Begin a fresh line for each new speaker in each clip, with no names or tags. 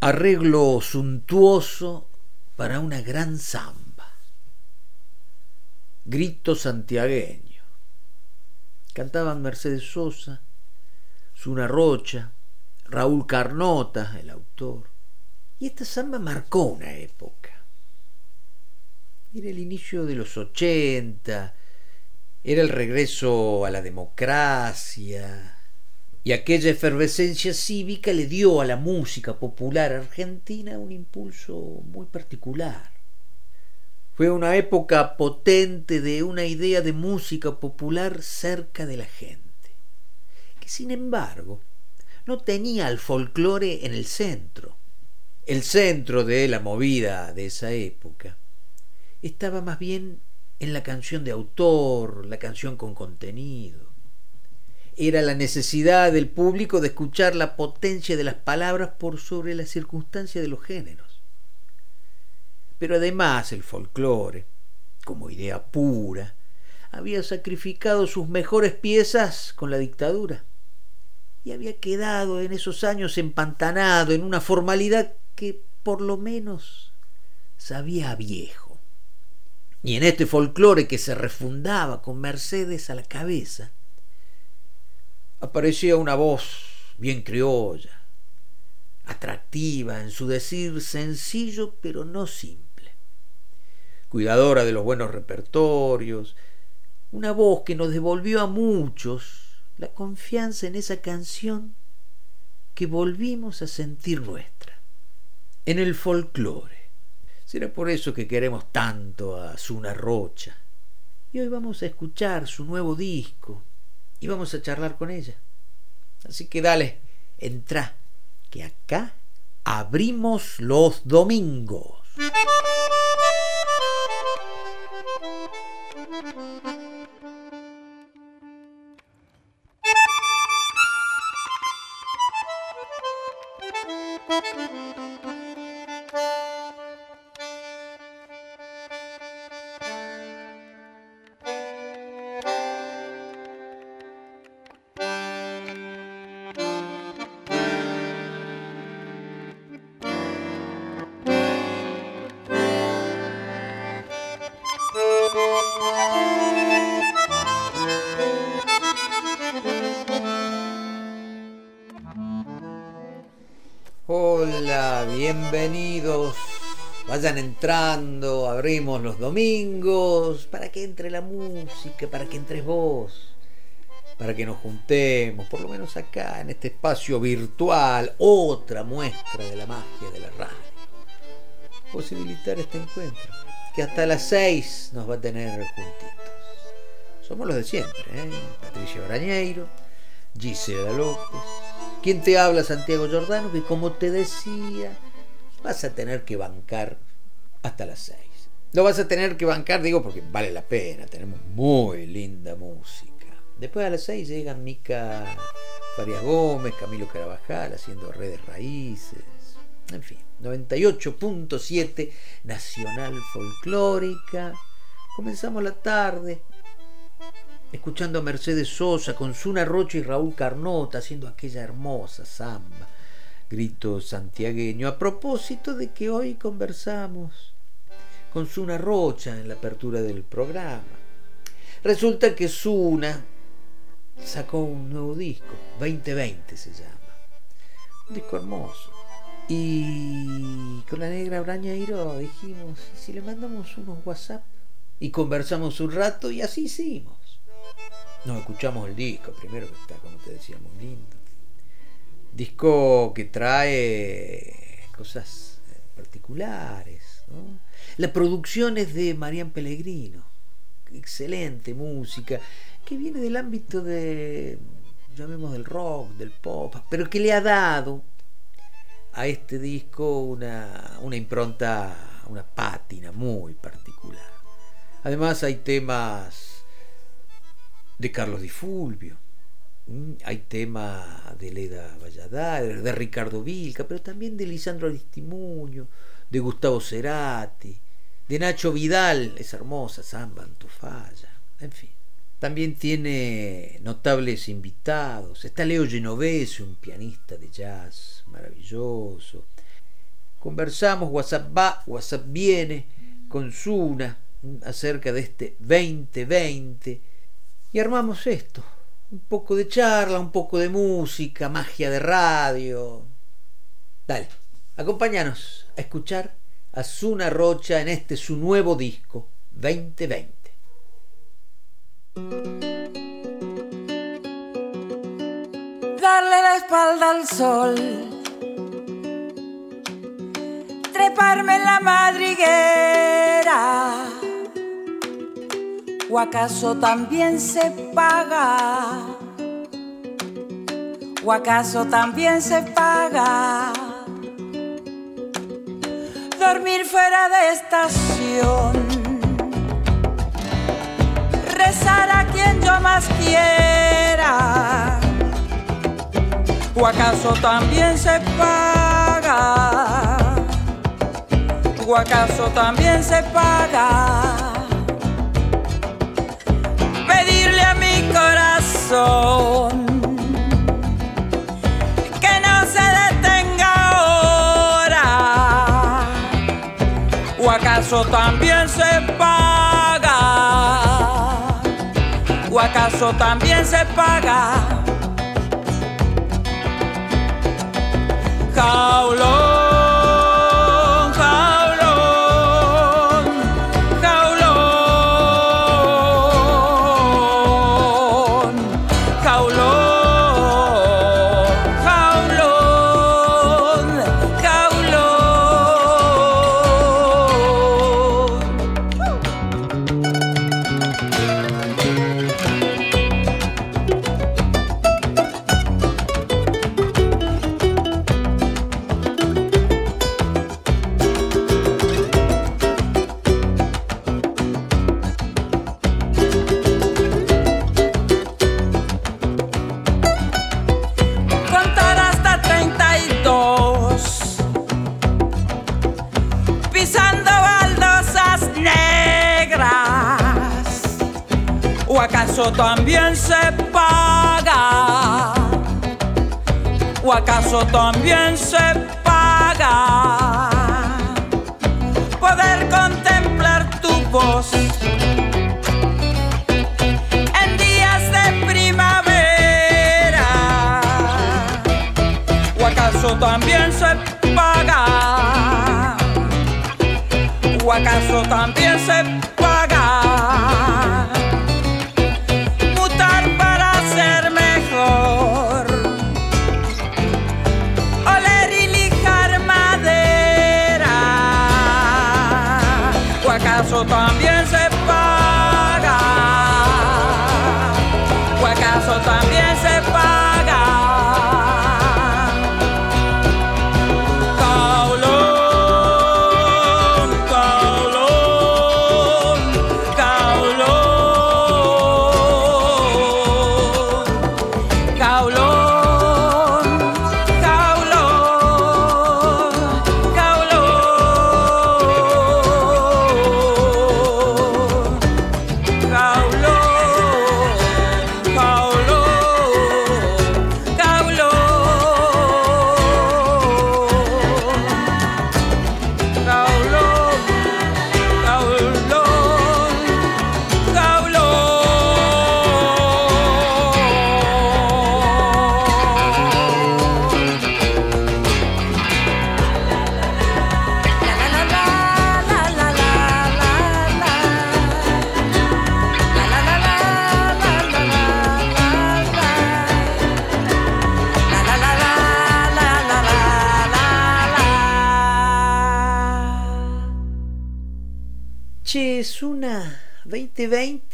Arreglo suntuoso para una gran samba. Grito santiagueño. Cantaban Mercedes Sosa, Zuna Rocha, Raúl Carnota, el autor. Y esta samba marcó una época. Era el inicio de los ochenta, era el regreso a la democracia, y aquella efervescencia cívica le dio a la música popular argentina un impulso muy particular. Fue una época potente de una idea de música popular cerca de la gente, que sin embargo no tenía al folclore en el centro. El centro de la movida de esa época estaba más bien en la canción de autor, la canción con contenido era la necesidad del público de escuchar la potencia de las palabras por sobre la circunstancia de los géneros. Pero además el folclore, como idea pura, había sacrificado sus mejores piezas con la dictadura y había quedado en esos años empantanado en una formalidad que por lo menos sabía viejo. y en este folclore que se refundaba con Mercedes a la cabeza, aparecía una voz bien criolla, atractiva en su decir sencillo pero no simple, cuidadora de los buenos repertorios, una voz que nos devolvió a muchos la confianza en esa canción que volvimos a sentir nuestra, en el folclore. Será por eso que queremos tanto a Zuna Rocha. Y hoy vamos a escuchar su nuevo disco y vamos a charlar con ella. Así que dale, entra, que acá abrimos los domingos. Bienvenidos. Vayan entrando, abrimos los domingos para que entre la música, para que entres vos, para que nos juntemos, por lo menos acá en este espacio virtual, otra muestra de la magia de la radio. Posibilitar este encuentro, que hasta las seis nos va a tener juntitos. Somos los de siempre, ¿eh? Patricia Brañeiro, Gisela López, ¿Quién te habla, Santiago Giordano? Que como te decía, vas a tener que bancar hasta las seis. Lo vas a tener que bancar, digo, porque vale la pena, tenemos muy linda música. Después a las seis llegan Mica Faria Gómez, Camilo Carabajal haciendo redes raíces, en fin, 98.7 Nacional Folclórica. Comenzamos la tarde escuchando a Mercedes Sosa con Zuna Rocha y Raúl Carnota haciendo aquella hermosa samba, grito santiagueño, a propósito de que hoy conversamos con Zuna Rocha en la apertura del programa. Resulta que Zuna sacó un nuevo disco, 2020 se llama, un disco hermoso. Y con la negra Brañairo dijimos, si le mandamos unos WhatsApp? Y conversamos un rato y así hicimos. Nos escuchamos el disco, primero que está, como te decía, muy lindo. Disco que trae cosas eh, particulares. La producción es de Marian Pellegrino. Excelente música, que viene del ámbito de, llamemos del rock, del pop, pero que le ha dado a este disco una, una impronta, una pátina muy particular. Además hay temas de Carlos Di Fulvio. Mm, hay tema de Leda Valladares, de Ricardo Vilca, pero también de Lisandro Aristimuño, de Gustavo Cerati, de Nacho Vidal, esa hermosa samba Antofalla, en fin. También tiene notables invitados. Está Leo Genovese, un pianista de jazz maravilloso. Conversamos, WhatsApp va, WhatsApp viene, con Zuna acerca de este 2020 y armamos esto. Un poco de charla, un poco de música, magia de radio. Dale, acompáñanos a escuchar a Zuna Rocha en este su nuevo disco, 2020.
Darle la espalda al sol, treparme en la madriguera ¿O acaso también se paga? ¿O acaso también se paga? Dormir fuera de estación. Rezar a quien yo más quiera. ¿O acaso también se paga? ¿O acaso también se paga? Que no se detenga ahora. ¿O acaso también se paga? ¿O acaso también se paga? También se paga? ¿O acaso también se paga? Poder contemplar tu voz en días de primavera. ¿O acaso también se paga? ¿O acaso también se paga?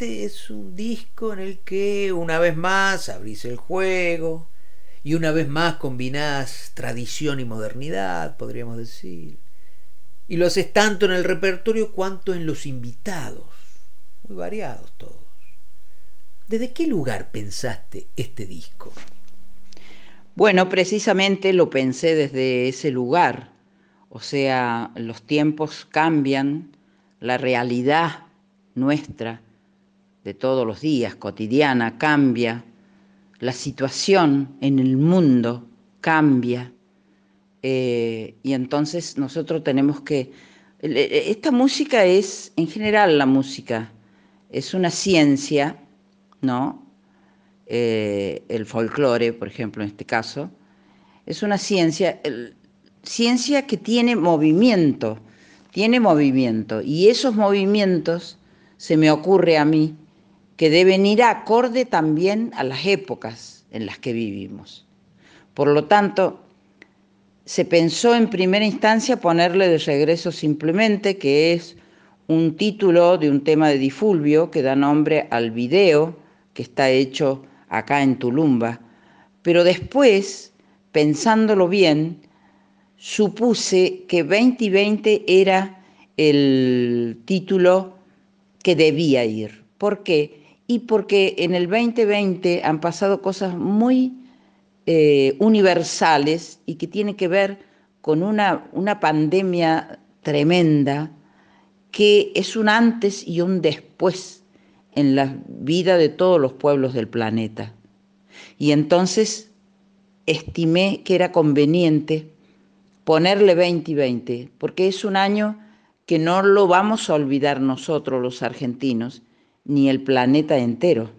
2020 es un disco en el que una vez más abrís el juego y una vez más combinás tradición y modernidad, podríamos decir. Y lo haces tanto en el repertorio cuanto en los invitados, muy variados todos. ¿Desde qué lugar pensaste este disco?
Bueno, precisamente lo pensé desde ese lugar. O sea, los tiempos cambian, la realidad nuestra de todos los días, cotidiana, cambia, la situación en el mundo cambia, eh, y entonces nosotros tenemos que... Esta música es, en general la música, es una ciencia, ¿no? Eh, el folclore, por ejemplo, en este caso, es una ciencia, ciencia que tiene movimiento, tiene movimiento. Y esos movimientos, se me ocurre a mí, que deben ir acorde también a las épocas en las que vivimos. Por lo tanto, se pensó en primera instancia ponerle de regreso simplemente, que es un título de un tema de Difulvio que da nombre al video que está hecho acá en Tulumba. Pero después, pensándolo bien, supuse que 2020 era el título que debía ir. ¿Por qué? Y porque en el 2020 han pasado cosas muy eh, universales y que tienen que ver con una, una pandemia tremenda que es un antes y un después en la vida de todos los pueblos del planeta. Y entonces estimé que era conveniente ponerle 2020, porque es un año que no lo vamos a olvidar nosotros los argentinos, ni el planeta entero.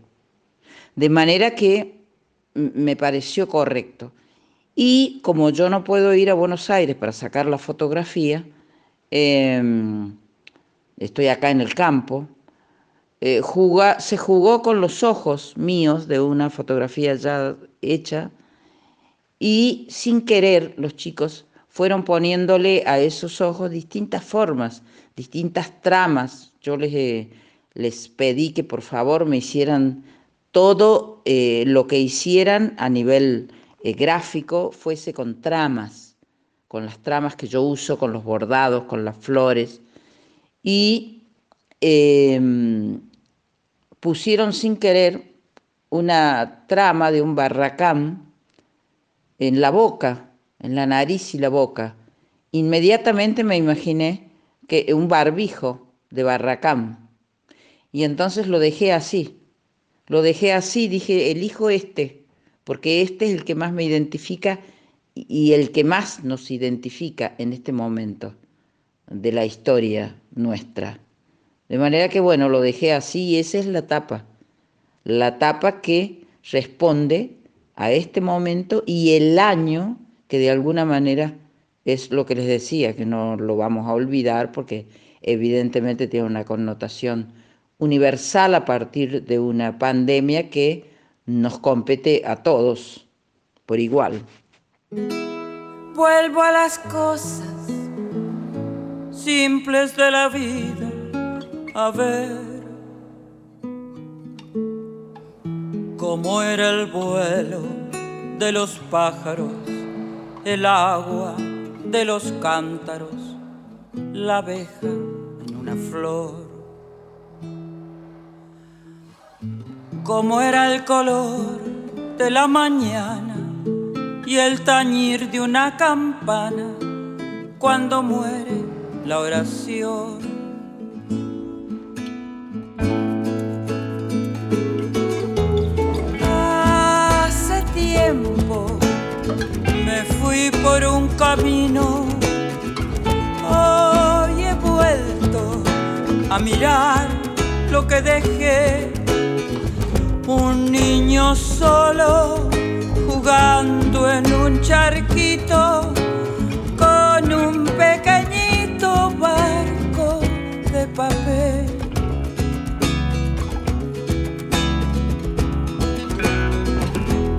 De manera que me pareció correcto. Y como yo no puedo ir a Buenos Aires para sacar la fotografía, em, estoy acá en el campo, eh, se jugó con los ojos míos de una fotografía ya hecha y sin querer los chicos fueron poniéndole a esos ojos distintas formas, distintas tramas. Yo les, eh, les pedí que por favor me hicieran todo eh, lo que hicieran a nivel eh, gráfico fuese con tramas, con las tramas que yo uso, con los bordados, con las flores. Y em, pusieron sin querer una trama de un barracán en la boca, en la nariz y la boca. Inmediatamente me imaginé que un barbijo de barracán. Y entonces lo dejé así. Lo dejé así, dije, elijo este, porque este es el que más me identifica y el que más nos identifica en este momento de la historia nuestra. De manera que, bueno, lo dejé así y esa es la tapa. La tapa que responde a este momento y el año que de alguna manera es lo que les decía, que no lo vamos a olvidar porque evidentemente tiene una connotación universal a partir de una pandemia que nos compete a todos por igual.
Vuelvo a las cosas simples de la vida, a ver cómo era el vuelo de los pájaros, el agua de los cántaros, la abeja en una flor cómo era el color de la mañana y el tañir de una campana cuando muere la oración. Hace tiempo me fui por un camino, hoy he vuelto a mirar lo que dejé un niño solo jugando en un charquito con un pequeñito barco de papel.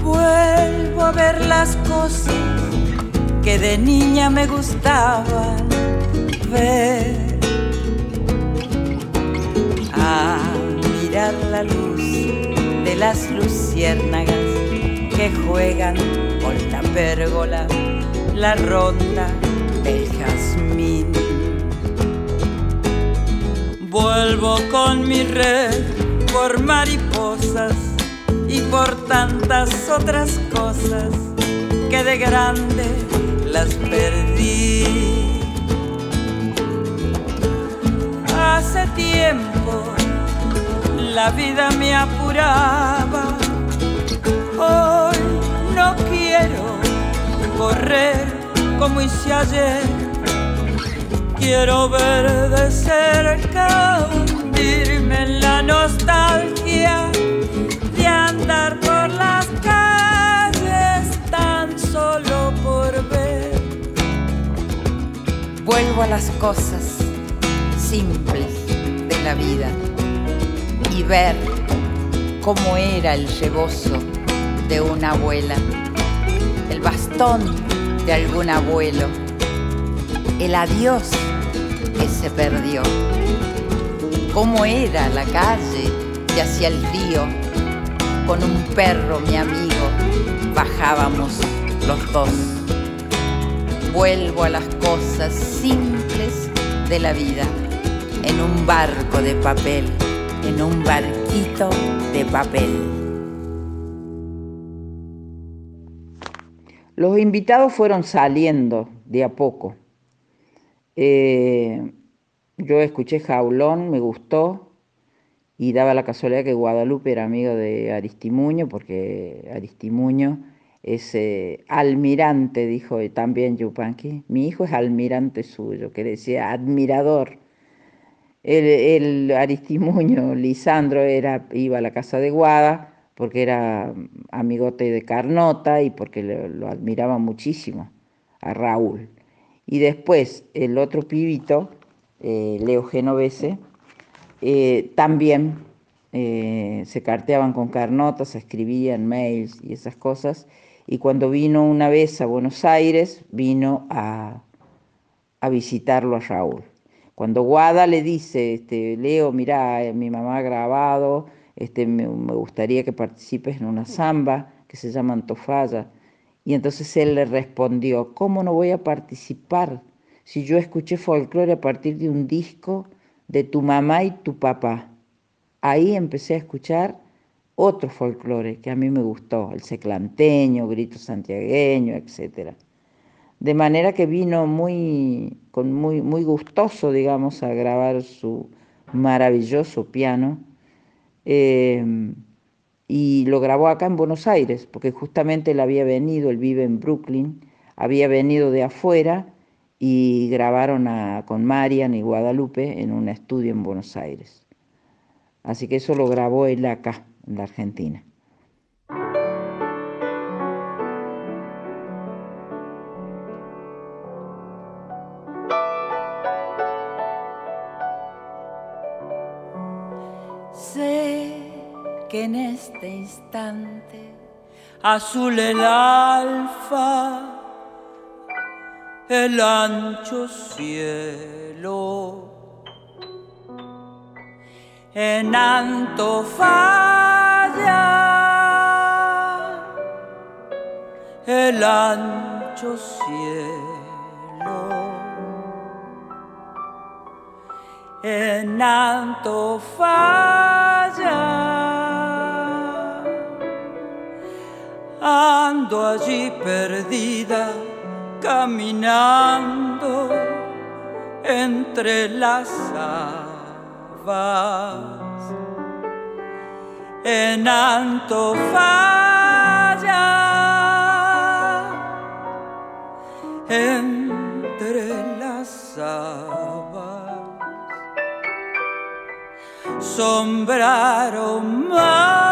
Vuelvo a ver las cosas que de niña me gustaban ver. A mirar la luz las luciérnagas que juegan con la pérgola, la ronda del jazmín. Vuelvo con mi red por mariposas y por tantas otras cosas que de grande las perdí. Hace tiempo la vida me apuraba. Hoy no quiero correr como hice ayer. Quiero ver de cerca, hundirme en la nostalgia de andar por las calles tan solo por ver.
Vuelvo a las cosas simples de la vida ver cómo era el rebozo de una abuela, el bastón de algún abuelo, el adiós que se perdió, cómo era la calle y hacia el río, con un perro mi amigo, bajábamos los dos. Vuelvo a las cosas simples de la vida en un barco de papel en un barquito de papel. Los invitados fueron saliendo de a poco. Eh, yo escuché Jaulón, me gustó y daba la casualidad que Guadalupe era amigo de Aristimuño, porque Aristimuño es eh, almirante, dijo también Yupanqui. Mi hijo es almirante suyo, que decía admirador el, Aristimuño Lisandro iba a la casa de Guada porque era amigote de Carnota y porque lo, admiraba muchísimo a Raúl. Y después el otro pibito, eh, Leo Genovese, eh, también eh, se carteaban con Carnota, se escribían mails y esas cosas. Y cuando vino una vez a Buenos Aires, vino a visitarlo a Raúl. Cuando Guada le dice, este, Leo, mira, mi mamá ha grabado, este, me, gustaría que participes en una samba que se llama Antofalla. Y entonces él le respondió, ¿cómo no voy a participar si yo escuché folclore a partir de un disco de tu mamá y tu papá? Ahí empecé a escuchar otro folclore que a mí me gustó, el seclanteño, grito santiagueño, etc. De manera que vino muy, con muy, muy gustoso, digamos, a grabar su maravilloso piano Em, y lo grabó acá en Buenos Aires, porque justamente él había venido, él vive en Brooklyn, había venido de afuera y grabaron con Marian y Guadalupe en un estudio en Buenos Aires. Así que eso lo grabó él acá, en la Argentina.
En este instante azul el alfa, el ancho cielo. En Antofalla, el ancho cielo. En Antofalla. Ando allí perdida, caminando entre las habas. En Antofalla, entre las habas, sombraron más.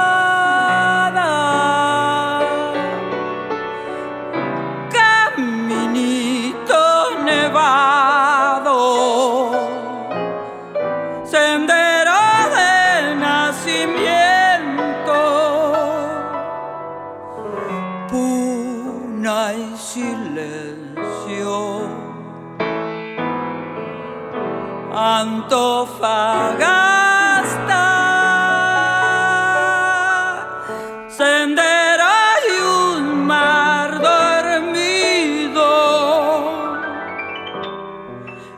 Antofagasta, sendero y un mar dormido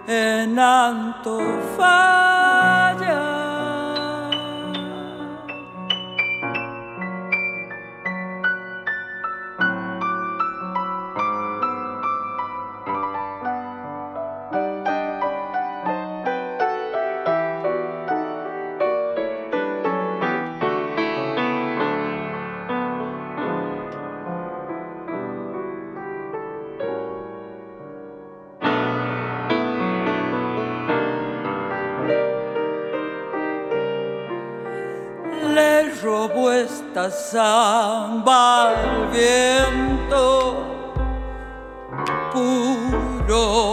en Antofagasta. Samba al viento, puro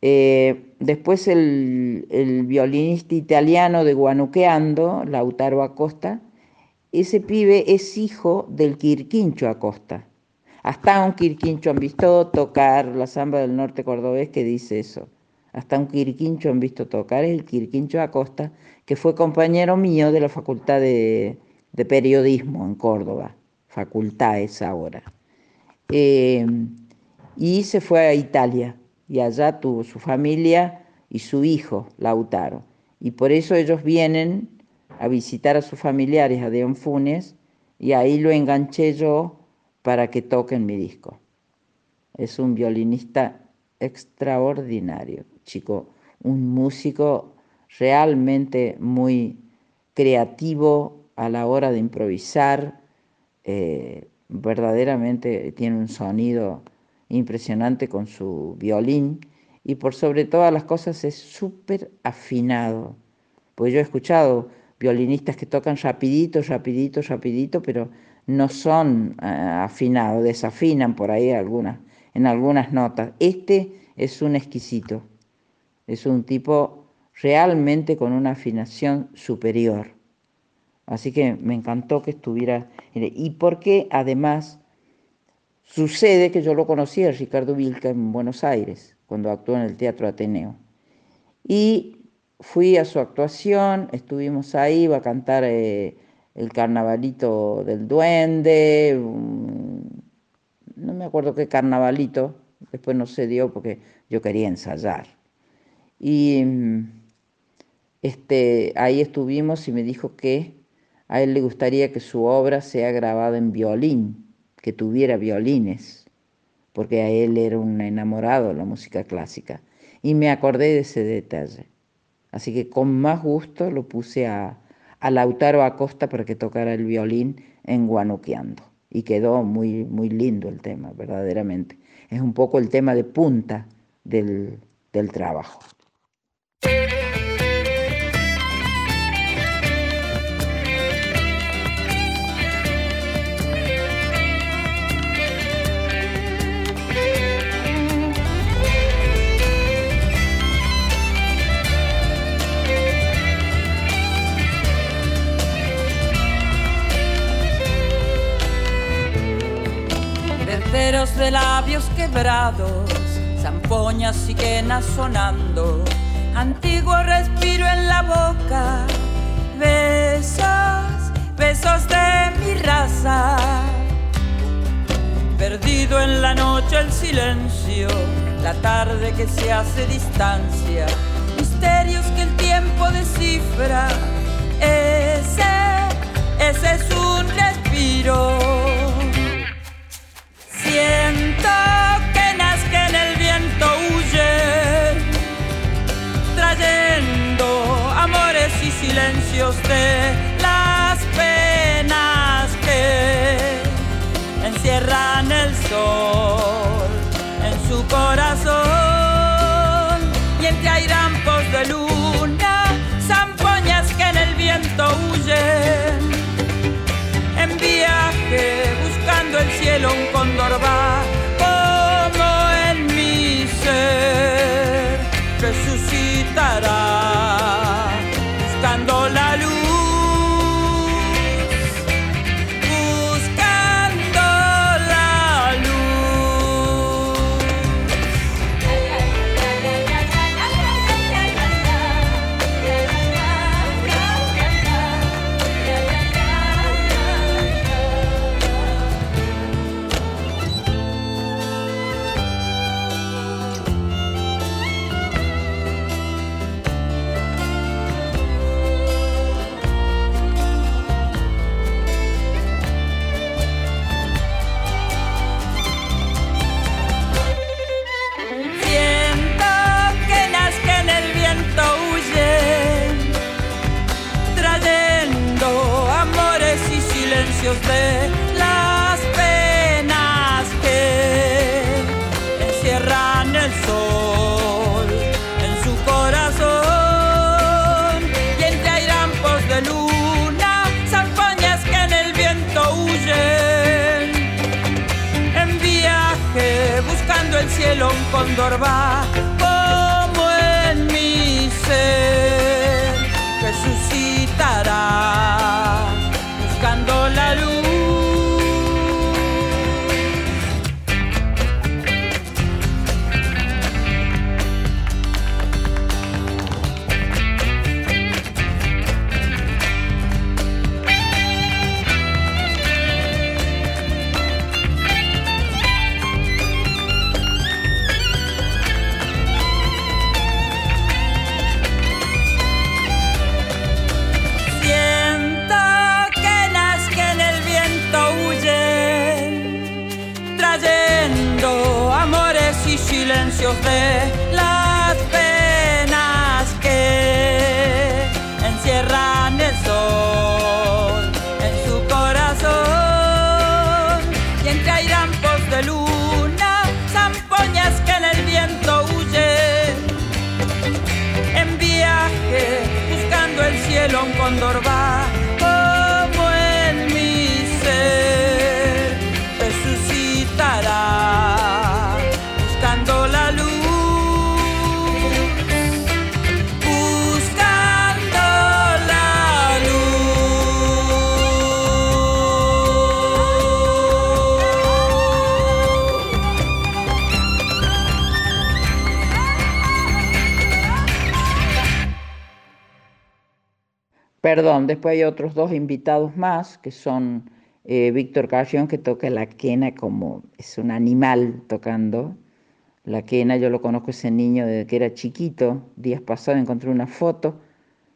Eh, después el, violinista italiano de Guanuqueando, Lautaro Acosta, ese pibe es hijo del Quirquincho Acosta. Hasta un Quirquincho han visto tocar la samba del norte cordobés que dice eso. Hasta un Quirquincho han visto tocar, es el Quirquincho Acosta, que fue compañero mío de la Facultad de, Periodismo en Córdoba. Facultad es ahora. Eh, y se fue a Italia y allá tuvo su familia y su hijo, Lautaro. Y por eso ellos vienen a visitar a sus familiares a Deón Funes y ahí lo enganché yo para que toquen mi disco. Es un violinista extraordinario, chico, un músico realmente muy creativo a la hora de improvisar, eh, verdaderamente tiene un sonido impresionante con su violín y por sobre todas las cosas es súper afinado. Pues yo he escuchado violinistas que tocan rapidito, rapidito, rapidito, pero no son eh, afinados, desafinan por ahí algunas, en algunas notas. Este es un exquisito, es un tipo realmente con una afinación superior. Así que me encantó que estuviera. Y porque además Sucede que yo lo conocí a Ricardo Vilca en Buenos Aires, cuando actuó en el Teatro Ateneo. Y fui a su actuación, estuvimos ahí, iba a cantar eh, el carnavalito del duende, no me acuerdo qué carnavalito, después no se dio porque yo quería ensayar. Y este, ahí estuvimos y me dijo que a él le gustaría que su obra sea grabada en violín que tuviera violines, porque a él era un enamorado de la música clásica. Y me acordé de ese detalle. Así que con más gusto lo puse a, Lautaro Acosta para que tocara el violín en Guanuqueando. Y quedó muy, muy lindo el tema, verdaderamente. Es un poco el tema de punta del, del trabajo.
De labios quebrados, zampoñas quenas sonando, antiguo respiro en la boca, besos, besos de mi raza. Perdido en la noche el silencio, la tarde que se hace distancia, misterios que el tiempo descifra, ese, ese es un respiro Siento que nazca en el viento huye, trayendo amores y silencios de las penas que encierran el sol en su corazón un cóndor
Después hay otros dos invitados más, que son eh, Víctor Carrión, que toca la quena como es un animal tocando. La quena, yo lo conozco ese niño desde que era chiquito. Días pasados encontré una foto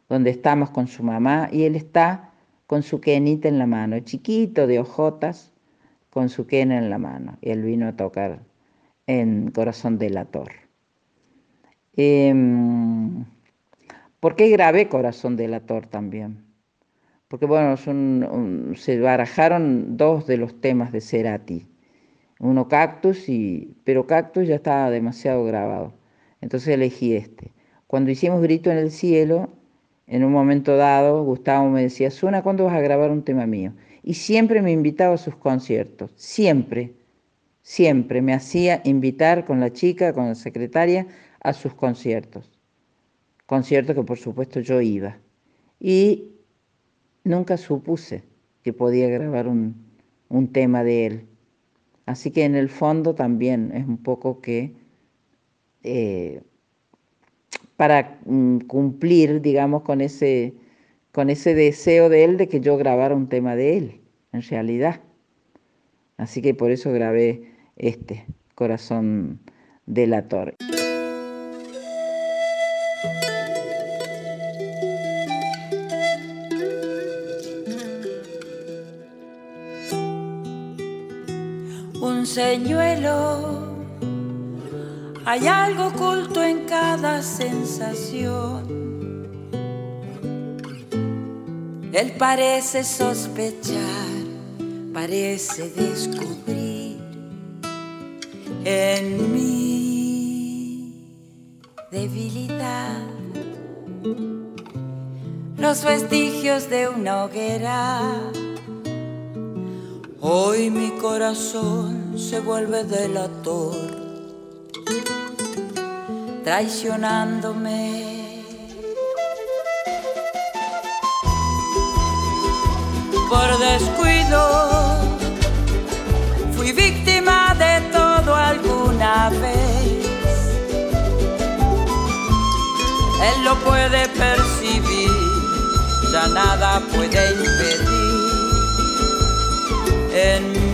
donde estamos con su mamá y él está con su quenita en la mano, chiquito, de hojotas, con su quena en la mano. Y él vino a tocar en Corazón Delator. Em, ¿Por qué grabé Corazón Delator también? Porque bueno, um, se barajaron dos de los temas de Cerati. Uno Cactus, y, pero Cactus ya estaba demasiado grabado. Entonces elegí este. Cuando hicimos Grito en el Cielo, en un momento dado, Gustavo me decía, Suna, ¿cuándo vas a grabar un tema mío? Y siempre me invitaba a sus conciertos, siempre, siempre me hacía invitar con la chica, con la secretaria, a sus conciertos. Conciertos que por supuesto yo iba. Y nunca supuse que podía grabar un, un tema de él. Así que en el fondo también es un poco que eh, para mm, cumplir, digamos, con ese, con ese deseo de él de que yo grabara un tema de él, en realidad. Así que por eso grabé este, Corazón Delator.
un señuelo. Hay algo oculto en cada sensación. Él parece sospechar, parece descubrir en mi debilidad los vestigios de una hoguera. Hoy mi corazón se vuelve delator, traicionándome. Por descuido, fui víctima de todo alguna vez. Él lo puede percibir, ya nada puede impedir en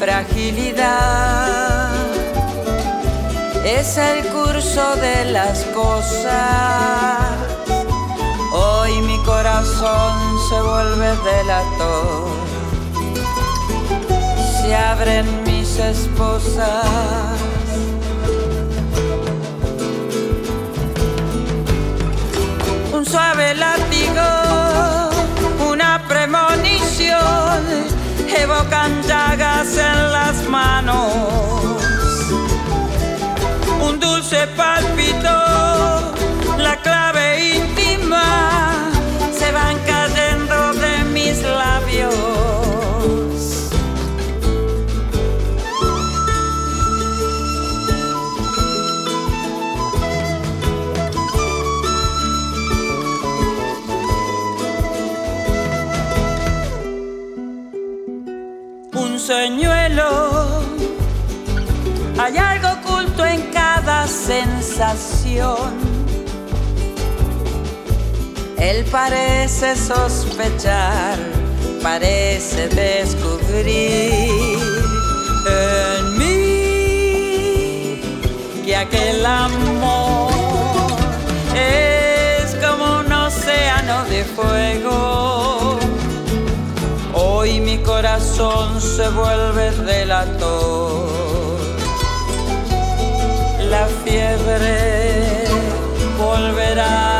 fragilidad. Es el curso de las cosas. Hoy mi corazón se vuelve delator. Se abren mis esposas. Un suave látigo, evocan llagas en las manos. Un dulce palpito, la clave íntima, se van cayendo de mis labios. Señuelo. Hay algo oculto en cada sensación. Él parece sospechar, parece descubrir en mí que aquel amor es como un océano de fuego Hoy mi corazón se vuelve delator. La fiebre volverá.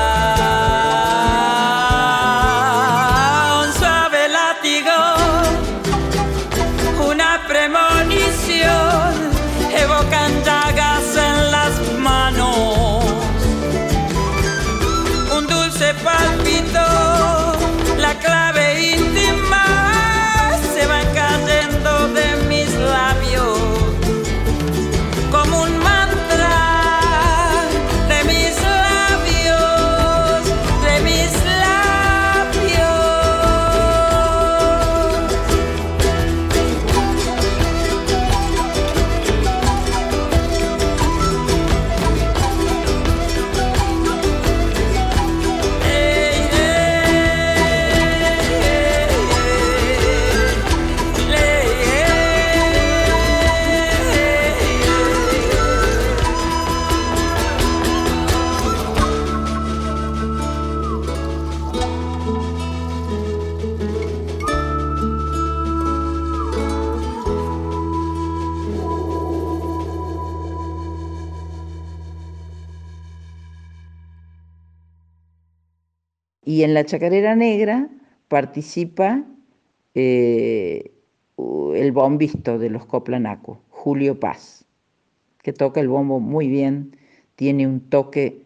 Y en la Chacarera Negra participa eh, el bombisto de los Coplanacos, Julio Paz, que toca el bombo muy bien, tiene un toque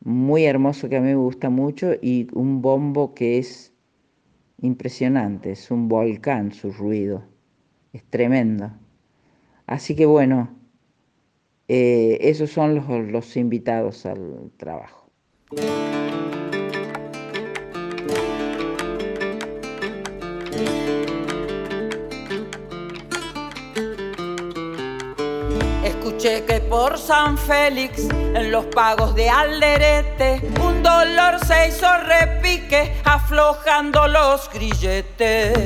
muy hermoso que a mí me gusta mucho y un bombo que es impresionante, es un volcán su ruido, es tremendo. Así que bueno, eh, esos son los invitados al trabajo.
Que por San Félix, en los pagos de Alderete, un dolor se hizo repique, aflojando los grilletes.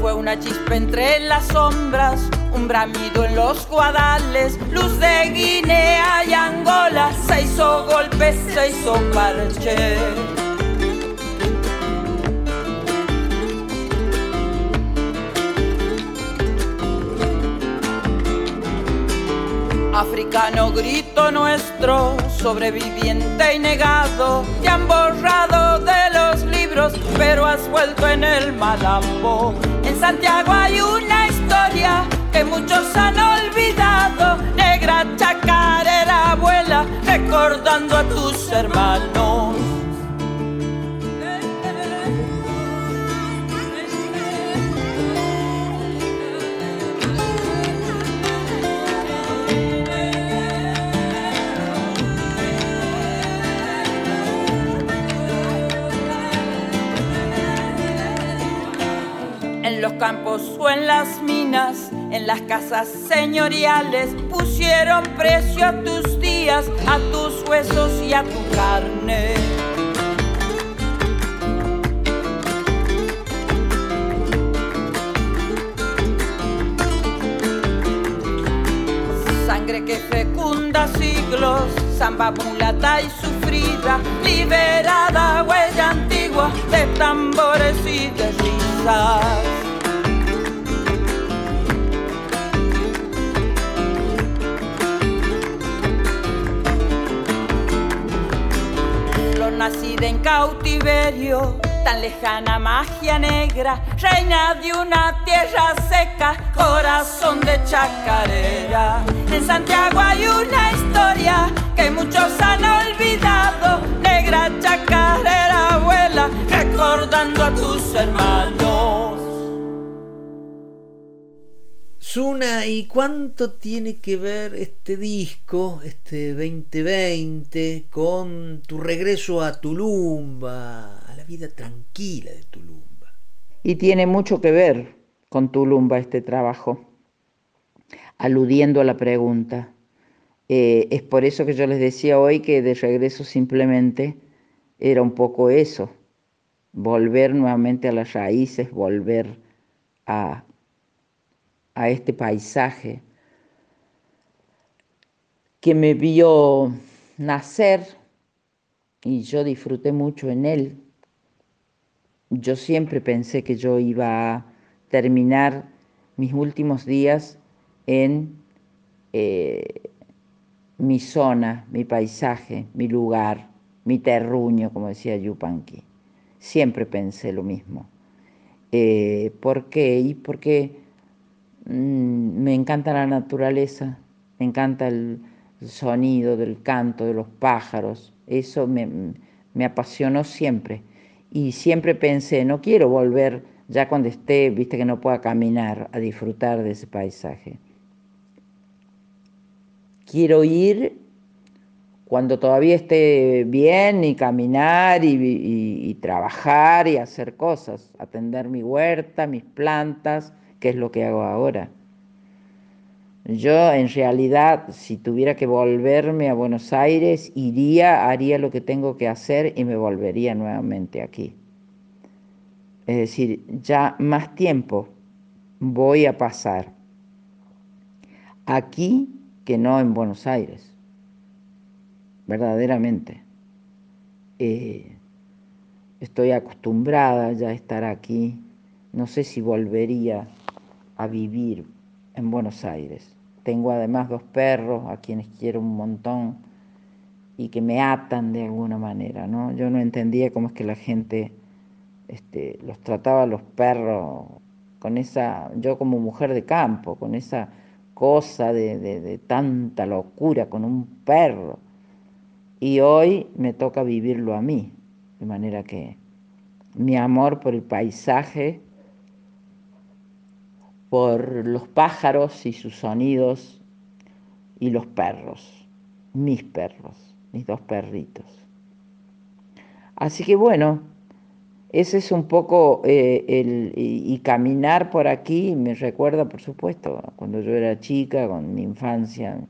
Fue una chispa entre las sombras, un bramido en los guadales, luz de Guinea y Angola, se hizo golpe, se hizo parche. Africano grito nuestro, sobreviviente y negado, te han borrado de los libros, pero has vuelto en el malambo. En Santiago hay una historia que muchos han olvidado, negra chacarera abuela, recordando a tus hermanos. Campos o en las minas, en las casas señoriales, pusieron precio a tus días, a tus huesos y a tu carne. Sangre que fecunda siglos, samba mulata y sufrida, liberada huella antigua de tambores y de risas. En cautiverio, tan lejana magia negra, reina de una tierra seca, corazón de chacarera. En Santiago hay una historia que muchos han olvidado, negra chacarera abuela, recordando a tus hermanos.
Suna, ¿y cuánto tiene que ver este disco, este 2020, con tu regreso a Tulumba, a la vida tranquila de Tulumba?
Y tiene mucho que ver con Tulumba este trabajo, aludiendo a la pregunta. Eh, es por eso que yo les decía hoy que de regreso simplemente era un poco eso, volver nuevamente a las raíces, volver a a este paisaje que me vio nacer y yo disfruté mucho en él. Yo siempre pensé que yo iba a terminar mis últimos días en eh, mi zona, mi paisaje, mi lugar, mi terruño, como decía Yupanqui. Siempre pensé lo mismo. Eh, ¿Por qué? Y me encanta la naturaleza, me encanta el, sonido del canto de los pájaros, eso me, me, apasionó siempre. Y siempre pensé, no quiero volver ya cuando esté, viste que no pueda caminar, a disfrutar de ese paisaje. Quiero ir cuando todavía esté bien y caminar y, y trabajar y hacer cosas, atender mi huerta, mis plantas, ¿Qué es lo que hago ahora. Yo en realidad, si tuviera que volverme a Buenos Aires, iría, haría lo que tengo que hacer y me volvería nuevamente aquí. Es decir, ya más tiempo voy a pasar aquí que no en Buenos Aires, verdaderamente. Eh, estoy acostumbrada ya a estar aquí, no sé si volvería a vivir en Buenos Aires. Tengo además dos perros a quienes quiero un montón y que me atan de alguna manera, ¿no? Yo no entendía cómo es que la gente este, los trataba a los perros con esa, yo como mujer de campo, con esa cosa de, de tanta locura con un perro. Y hoy me toca vivirlo a mí, de manera que mi amor por el paisaje por los pájaros y sus sonidos y los perros, mis perros, mis dos perritos. Así que bueno, ese es un poco eh, el, y, caminar por aquí me recuerda, por supuesto, cuando yo era chica, con mi infancia,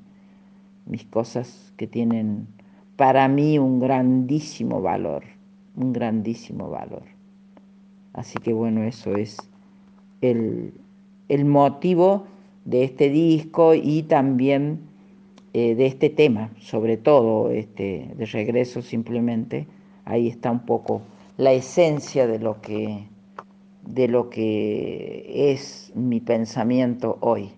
mis cosas que tienen para mí un grandísimo valor, un grandísimo valor. Así que bueno, eso es el, el motivo de este disco y también eh, de este tema, sobre todo este, de regreso simplemente, ahí está un poco la esencia de lo que, de lo que es mi pensamiento hoy.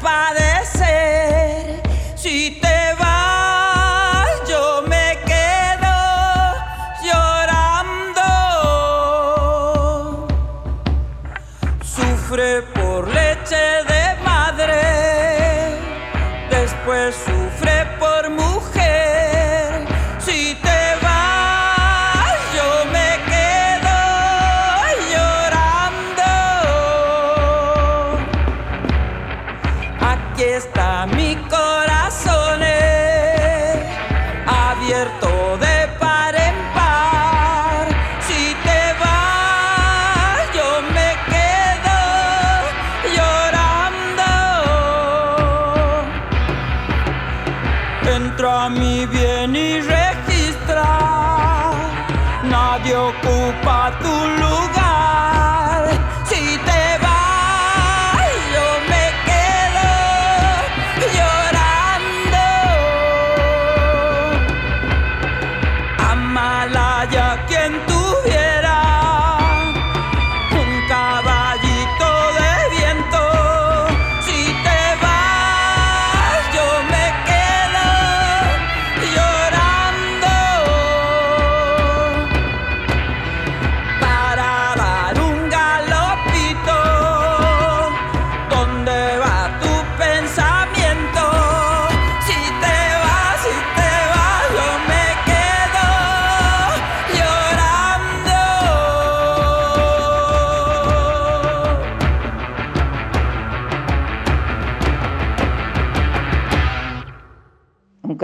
Padecer.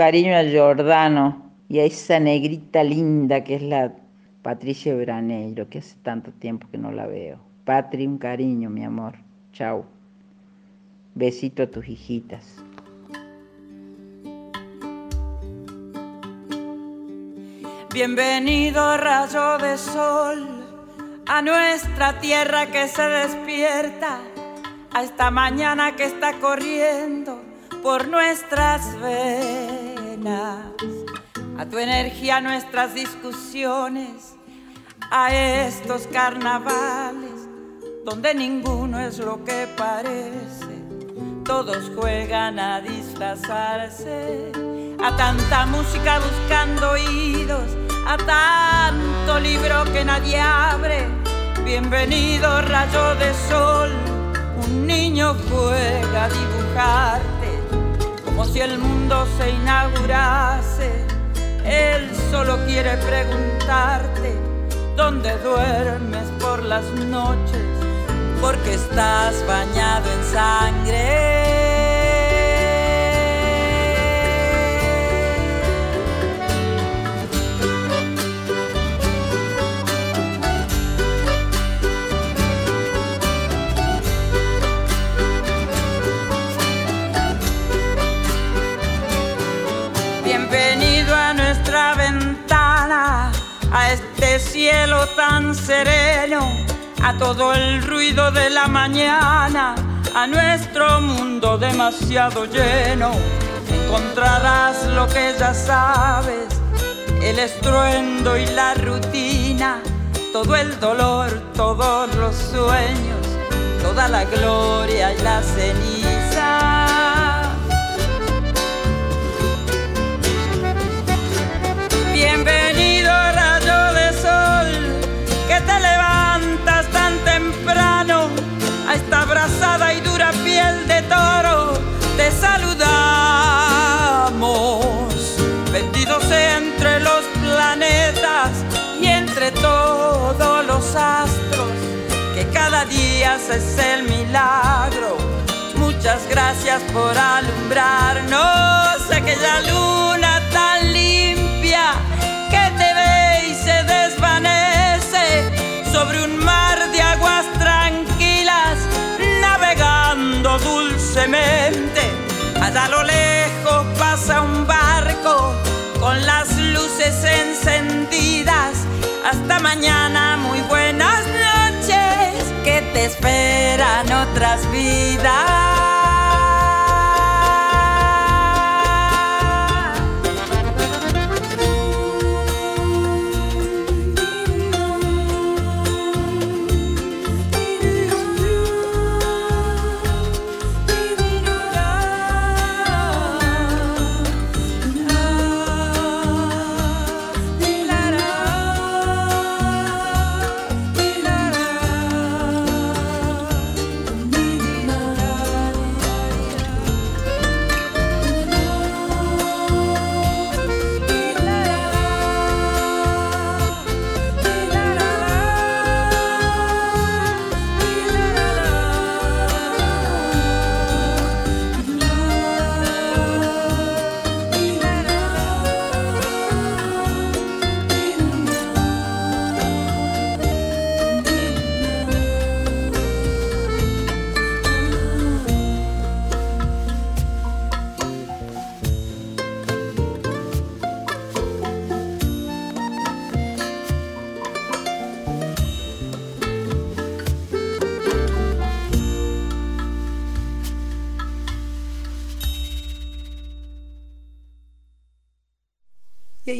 Cariño a Giordano y a esa negrita linda que es la Patricia Braneiro, que hace tanto tiempo que no la veo. Patri, un cariño, mi amor. Chao. Besito a tus hijitas.
Bienvenido rayo de sol a nuestra tierra que se despierta, a esta mañana que está corriendo por nuestras venas, a tu energía, nuestras discusiones, a estos carnavales donde ninguno es lo que parece, todos juegan a disfrazarse, a tanta música buscando oídos, a tanto libro que nadie abre. Bienvenido rayo de sol, un niño juega a dibujarte, como si el mundo se inaugurase. Él solo quiere preguntarte dónde duermes por las noches porque estás bañado en sangre. A este cielo tan sereno a todo el ruido de la mañana, a nuestro mundo demasiado lleno. Encontrarás lo que ya sabes, el estruendo y la rutina, todo el dolor, todos los sueños, toda la gloria y la ceniza. Bienvenido te a esta abrazada y dura piel de toro te saludamos, vendidos entre los planetas y entre todos los astros, que cada día es el milagro. Muchas gracias por alumbrarnos aquella luna tan limpia que te ve y se desvanece sobre un mar de aguas dulcemente. Allá a lo lejos pasa un barco con las luces encendidas. Hasta mañana, muy buenas noches, que te esperan otras vidas.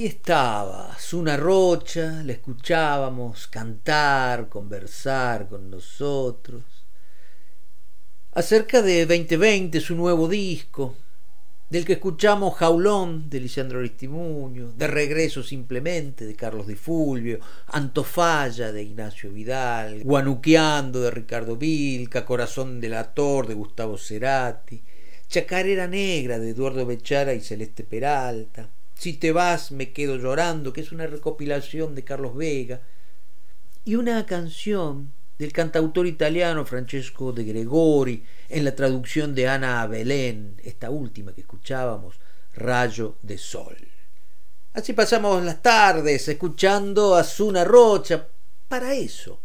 Estaba Zuna Rocha, la escuchábamos cantar, conversar con nosotros. Acerca de 2020, su nuevo disco, del que escuchamos Jaulón de Lisandro Aristimuño, de Regreso simplemente de Carlos Di Fulvio, Antofalla de Ignacio Vidal, Guanuqueando de Ricardo Vilca, Corazón del Ator de Gustavo Cerati, Chacarera Negra de Eduardo Bechara y Celeste Peralta, si te vas me quedo llorando, que es una recopilación de Carlos Vega, y una canción del cantautor italiano Francesco de Gregori, en la traducción de Ana Belén, esta última que escuchábamos, rayo de sol. Así pasamos las tardes escuchando a Zuna Rocha. Para eso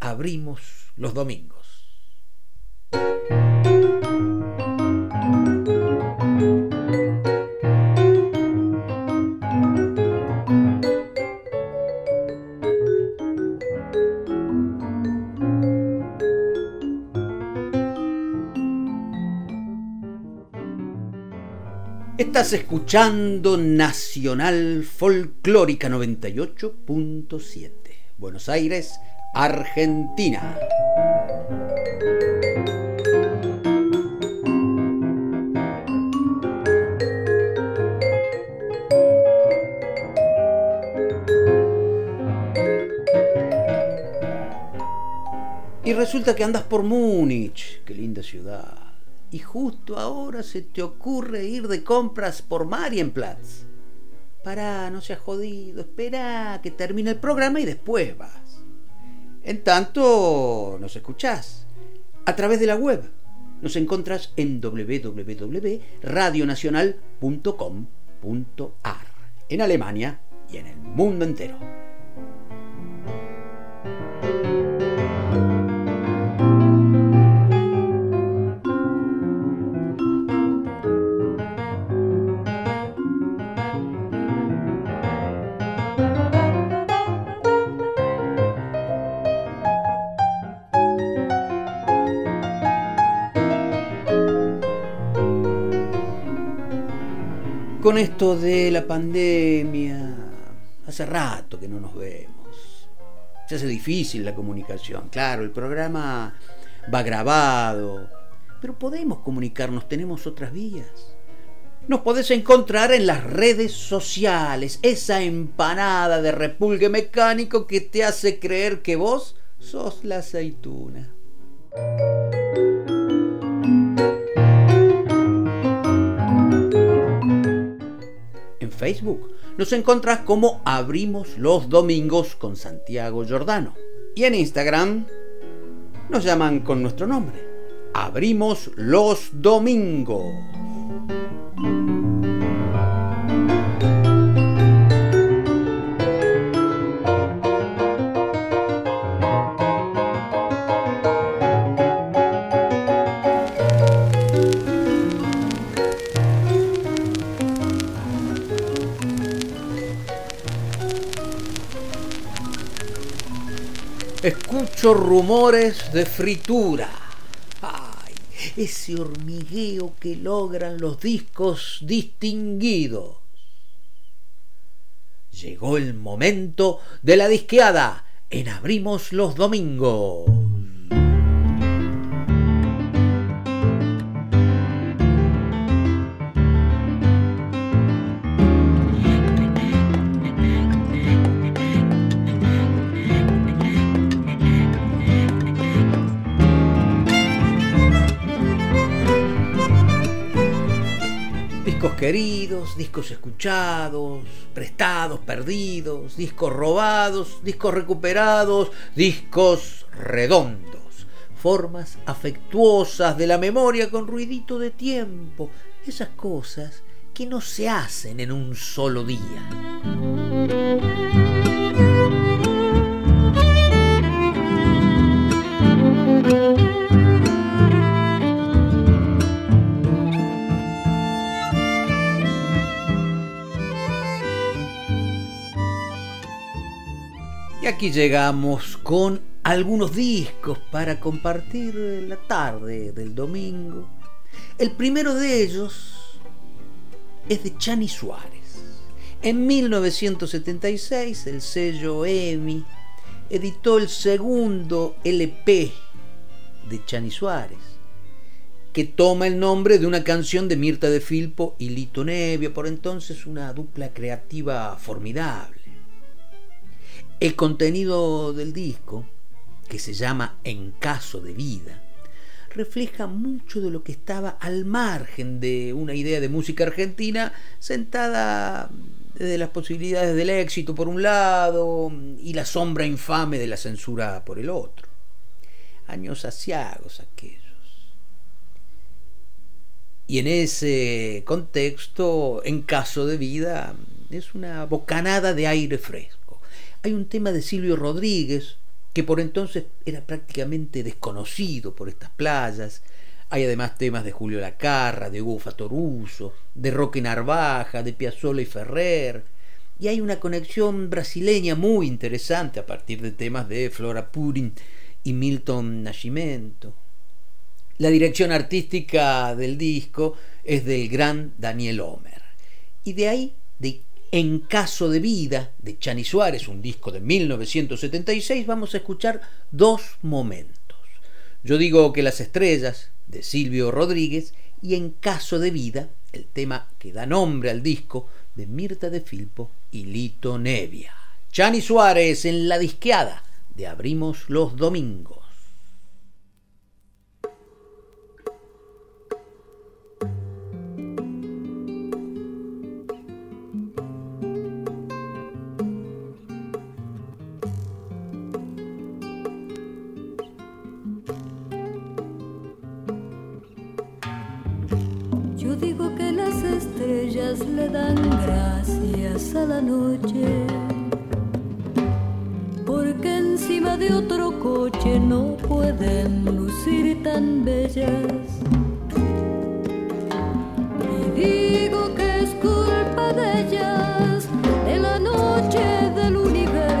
abrimos los domingos. Estás escuchando Nacional Folclórica 98.7, Buenos Aires, Argentina. Y resulta que andas por Múnich, qué linda ciudad y justo ahora se te ocurre ir de compras por Marienplatz. Pará, no seas jodido, espera que termine el programa y después vas. En tanto, nos escuchás a través de la web. Nos encontras en www.radionacional.com.ar en Alemania y en el mundo entero. Con esto de la pandemia, hace rato que no nos vemos. Se hace difícil la comunicación. Claro, el programa va grabado, pero podemos comunicarnos, tenemos otras vías. Nos podés encontrar en las redes sociales, esa empanada de repulgue mecánico que te hace creer que vos sos la aceituna. Facebook. Nos encontrás como Abrimos los Domingos con Santiago Giordano. Y en Instagram nos llaman con nuestro nombre. Abrimos los Domingos. Escucho rumores de fritura. Ay, ese hormigueo que logran los discos distinguidos. Llegó el momento de la disqueada en Abrimos los Domingos. Queridos, discos escuchados, prestados, perdidos, discos robados, discos recuperados, discos redondos, formas afectuosas de la memoria con ruidito de tiempo, esas cosas que no se hacen en un solo día. Aquí llegamos con algunos discos para compartir la tarde del domingo. El primero de ellos es de Chani Suárez. En 1976 el sello EMI editó el segundo LP de Chani Suárez, que toma el nombre de una canción de Mirta de Filpo y Lito Nevia, por entonces una dupla creativa formidable. El contenido del disco, que se llama En caso de vida, refleja mucho de lo que estaba al margen de una idea de música argentina sentada desde las posibilidades del éxito por un lado y la sombra infame de la censura por el otro. Años asiagos aquellos. Y en ese contexto, en caso de vida, es una bocanada de aire fresco. Hay un tema de Silvio Rodríguez, que por entonces era prácticamente desconocido por estas playas. Hay además temas de Julio Lacarra, de Hugo Fatoruso, de Roque Narvaja, de Piazzolla y Ferrer. Y hay una conexión brasileña muy interesante a partir de temas de Flora Purin y Milton Nascimento. La dirección artística del disco es del gran Daniel Homer. Y de ahí, de En caso de vida, de Chani Suárez, un disco de 1976, vamos a escuchar dos momentos. Yo digo que las estrellas, de Silvio Rodríguez, y En caso de vida, el tema que da nombre al disco, de Mirta de Filpo y Lito Nevia. Chani Suárez en la disqueada de Abrimos los Domingos.
Le dan gracias a la noche, porque encima de otro coche no pueden lucir tan bellas. Y digo que es culpa de ellas, de la noche del universo,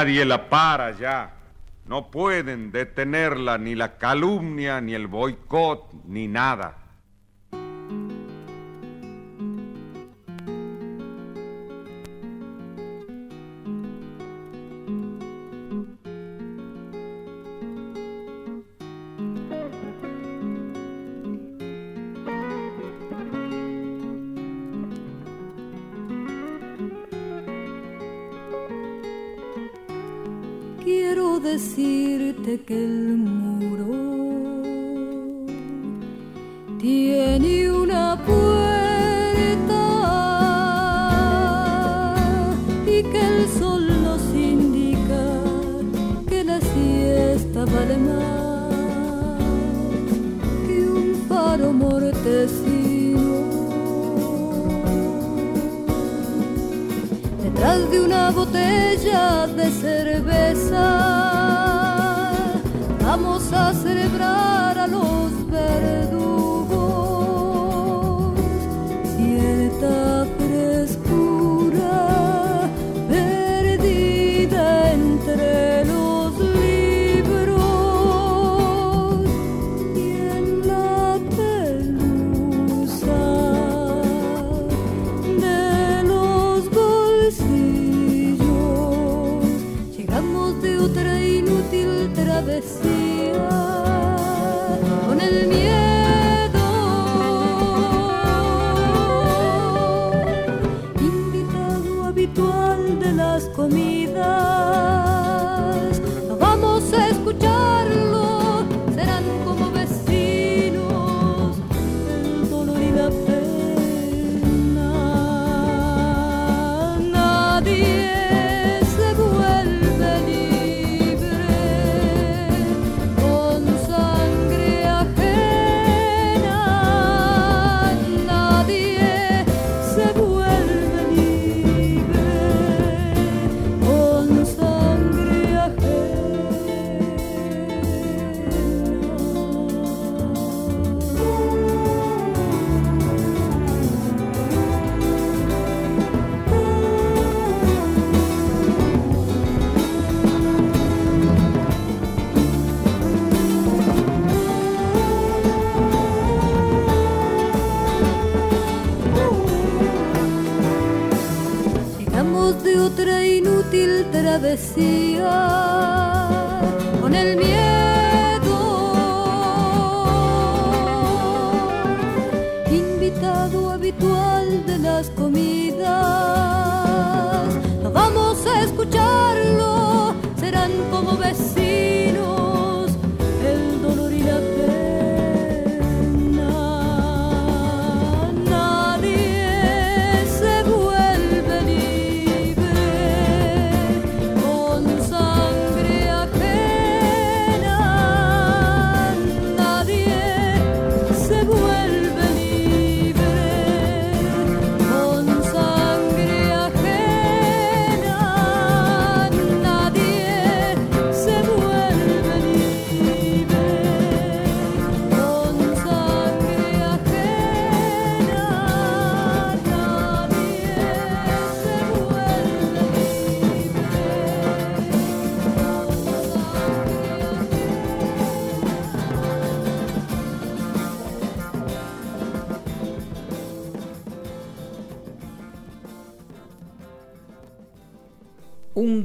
Nadie la para ya. No pueden detenerla ni la calumnia, ni el boicot, ni nada.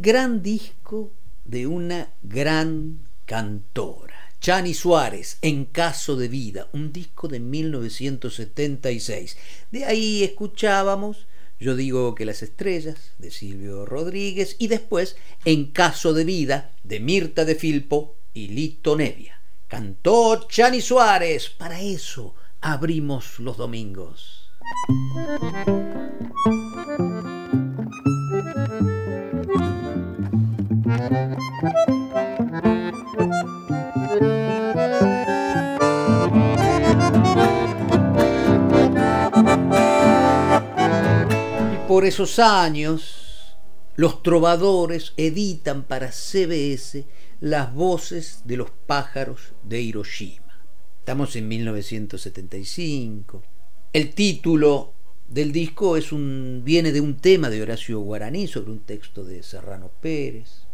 Gran disco de una gran cantora. Chani Suárez, En Caso de Vida, un disco de 1976. De ahí escuchábamos Yo digo que las estrellas, de Silvio Rodríguez, y después En Caso de Vida, de Mirta de Filpo y Lito Nevia. Cantó Chani Suárez, para eso abrimos los domingos. Y por esos años, los trovadores editan para CBS las voces de los pájaros de Hiroshima. Estamos en 1975. El título del disco es un, viene de un tema de Horacio Guaraní sobre un texto de Serrano Pérez,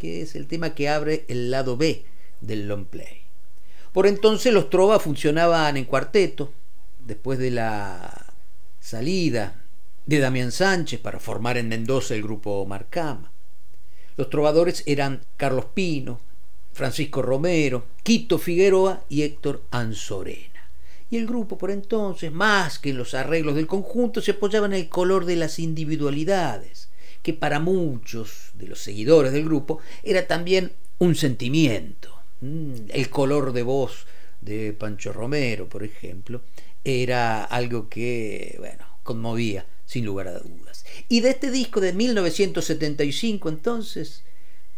que es el tema que abre el lado B del long play. Por entonces los trovas funcionaban en cuarteto, después de la salida de Damián Sánchez para formar en Mendoza el grupo Marcama. Los trovadores eran Carlos Pino, Francisco Romero, Quito Figueroa y Héctor Anzorena. Y el grupo por entonces, más que en los arreglos del conjunto, se apoyaba en el color de las individualidades, que para muchos de los seguidores del grupo era también un sentimiento. Mm, el color de voz de Pancho Romero, por ejemplo, era algo que, bueno, conmovía sin lugar a dudas. Y de este disco de 1975 entonces,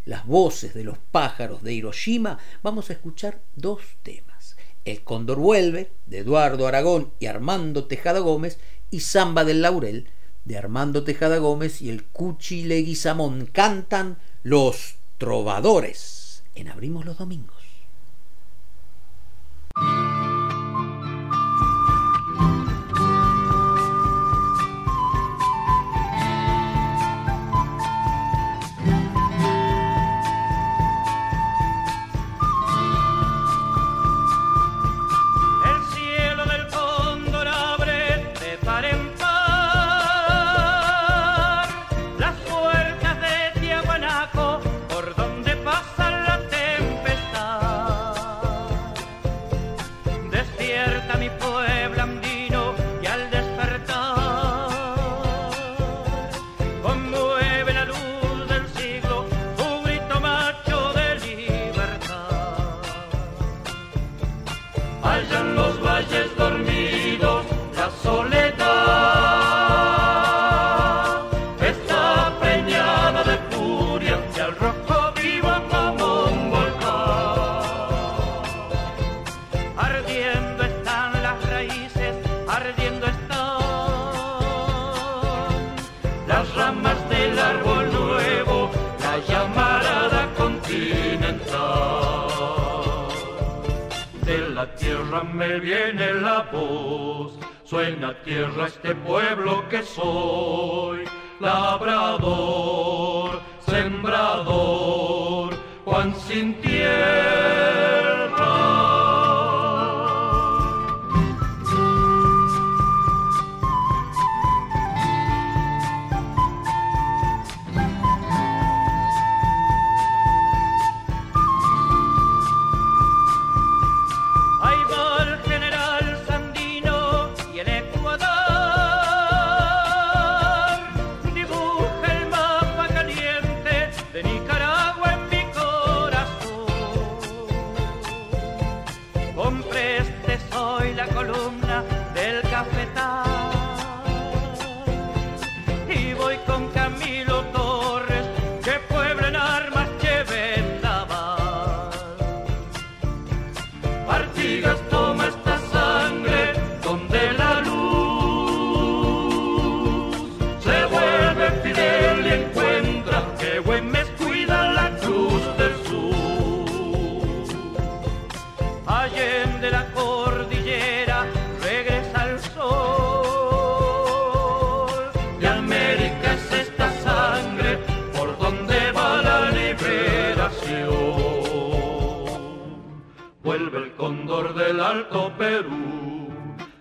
las voces de los pájaros de Hiroshima, vamos a escuchar dos temas. El Cóndor vuelve, de Eduardo Aragón y Armando Tejada Gómez, y Samba del Laurel, de Armando Tejada Gómez y el Cuchi Leguizamón. Cantan los trovadores en Abrimos los Domingos.
Me viene la voz, suena tierra este pueblo que soy, labrador, sembrador, Juan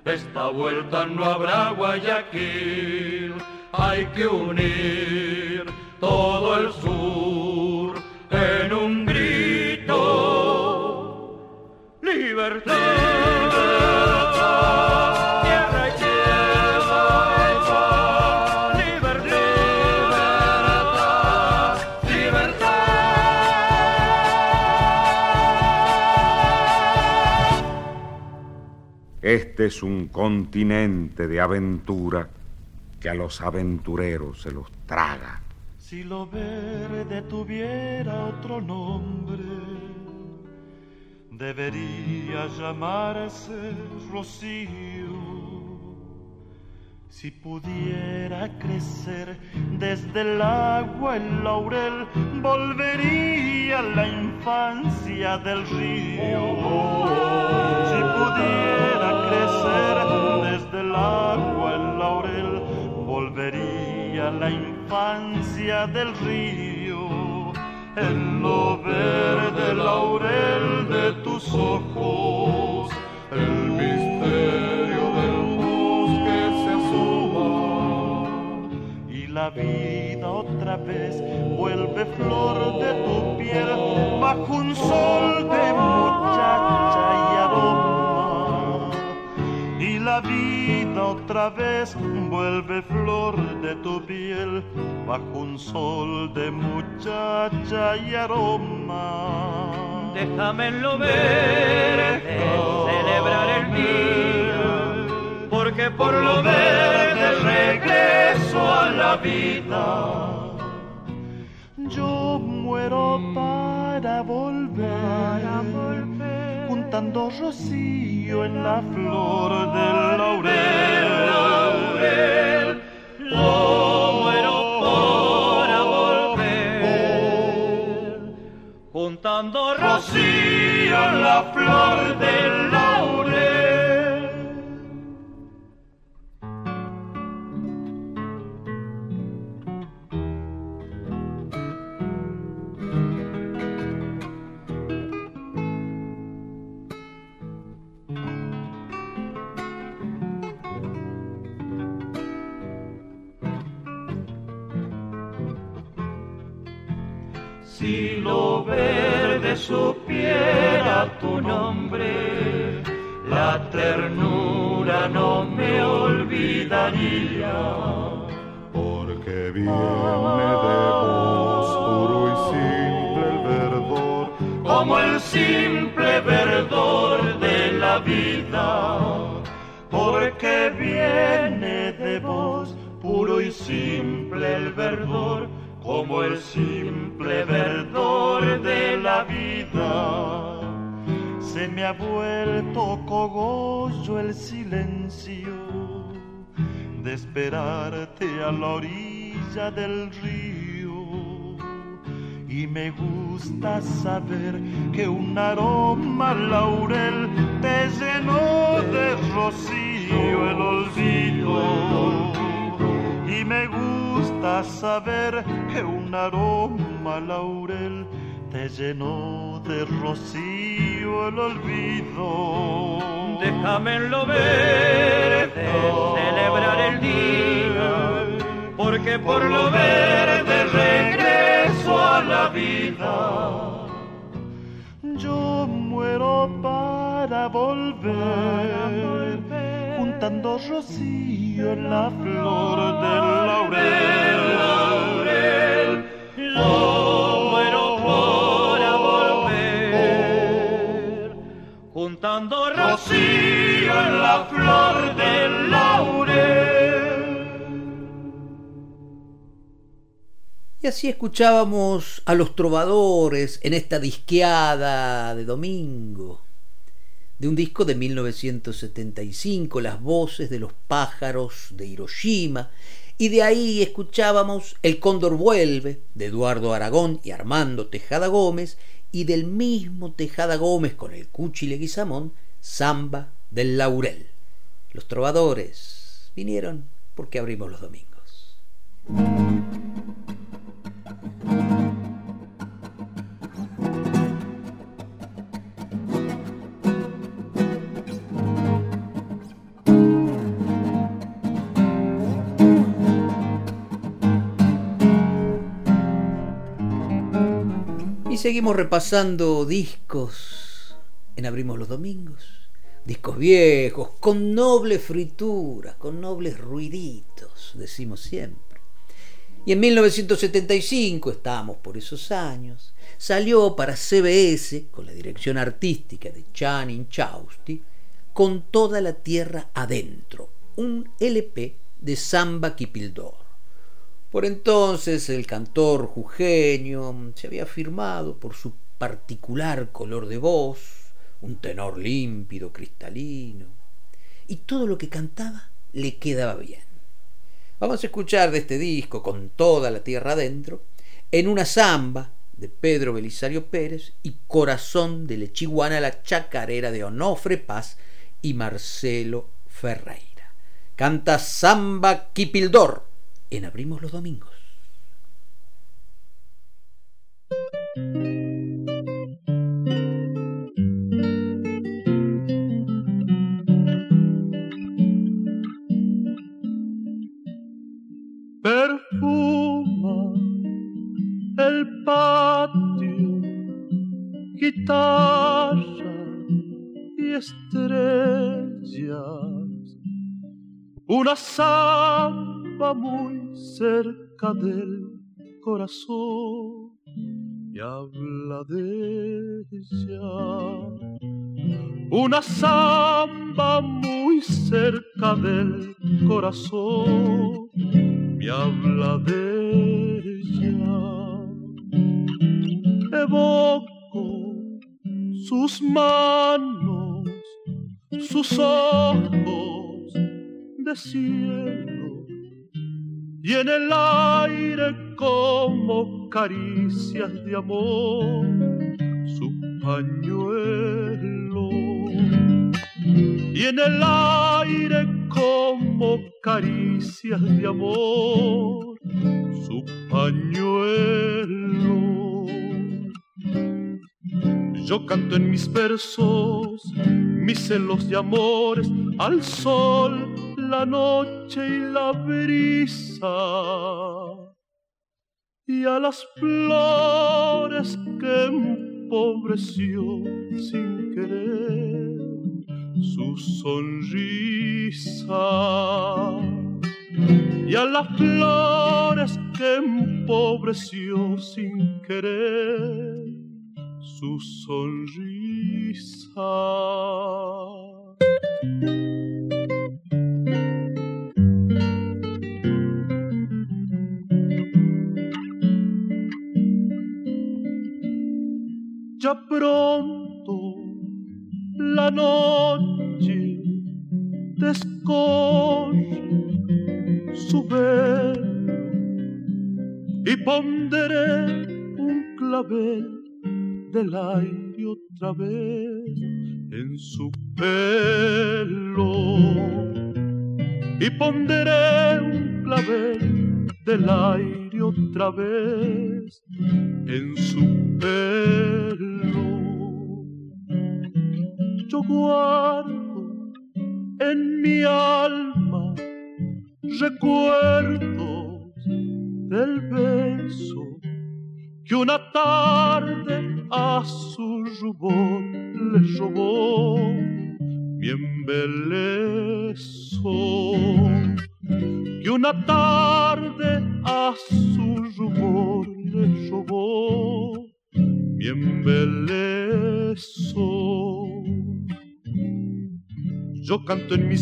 sin vuelta no habrá Guayaquil. Hay que unir todo el sur en un grito. Libertad.
Este es un continente de aventura que a los aventureros se los traga.
Si lo verde tuviera otro nombre, debería llamarse Rocío. Si pudiera crecer desde el agua el laurel, volvería a la infancia del río. Si pudiera desde el agua el laurel, volvería la infancia del río. En lo verde laurel de tus ojos, el misterio del bosque se asoma y la vida otra vez vuelve flor de tu piel bajo un sol de muchacha la vida otra vez vuelve flor de tu piel bajo un sol de muchacha y aroma.
Déjame en lo verde celebrar el día, porque por lo verde regreso a la vida.
Yo muero para volver, juntando rocío en la flor del laurel.
Yo muero para volver, juntando rocío en la flor del laurel. Verde supiera tu nombre, la ternura no me olvidaría.
Porque viene de vos puro y simple el verdor,
como el simple verdor de la vida.
porque viene de vos puro y simple el verdor,
como el simple verdor de la vida.
se me ha vuelto cogollo el silencio de esperarte a la orilla del río. Y me gusta saber que un aroma laurel te llenó de rocío el olvido. Y me gusta saber que un aroma laurel te llenó de rocío el olvido.
Déjame en lo verde celebrar el día, porque por lo verde regreso a la vida.
Yo muero para volver, juntando rocío en la flor del laurel.
Y así escuchábamos a los trovadores en esta disqueada de domingo, de un disco de 1975, Las voces de los pájaros de Hiroshima, y de ahí escuchábamos El cóndor vuelve, de Eduardo Aragón y Armando Tejada Gómez, y del mismo Tejada Gómez con el Cuchi Leguizamón, Samba del Laurel. Los trovadores vinieron porque abrimos los domingos. Seguimos repasando discos en Abrimos los Domingos. Discos viejos, con noble fritura, con nobles ruiditos, decimos siempre. Y en 1975, estábamos por esos años, salió para CBS, con la dirección artística de Channing Chausti, Con toda la tierra adentro, un LP de Samba Kipildor. Por entonces el cantor jujeño se había afirmado por su particular color de voz, un tenor límpido, cristalino, y todo lo que cantaba le quedaba bien. Vamos a escuchar de este disco con toda la tierra adentro, en una samba de Pedro Belisario Pérez y Corazón de Lechiguana, la chacarera de Onofre Paz y Marcelo Ferreira. Canta Samba Kipildor en Abrimos los Domingos.
perfuma el patio, guitarra y estrellas.
una samba muy cerca del corazón y habla de ella. Una samba muy cerca del corazón me habla de ella. Evoco sus manos, sus ojos de cielo y en el aire como caricias de amor su pañuelo. Y en el aire como caricias de amor su pañuelo. Yo canto en mis versos mis celos de amores al sol la noche y la brisa y a las flores que empobreció sin querer su sonrisa y a las flores que empobreció sin querer su sonrisa. La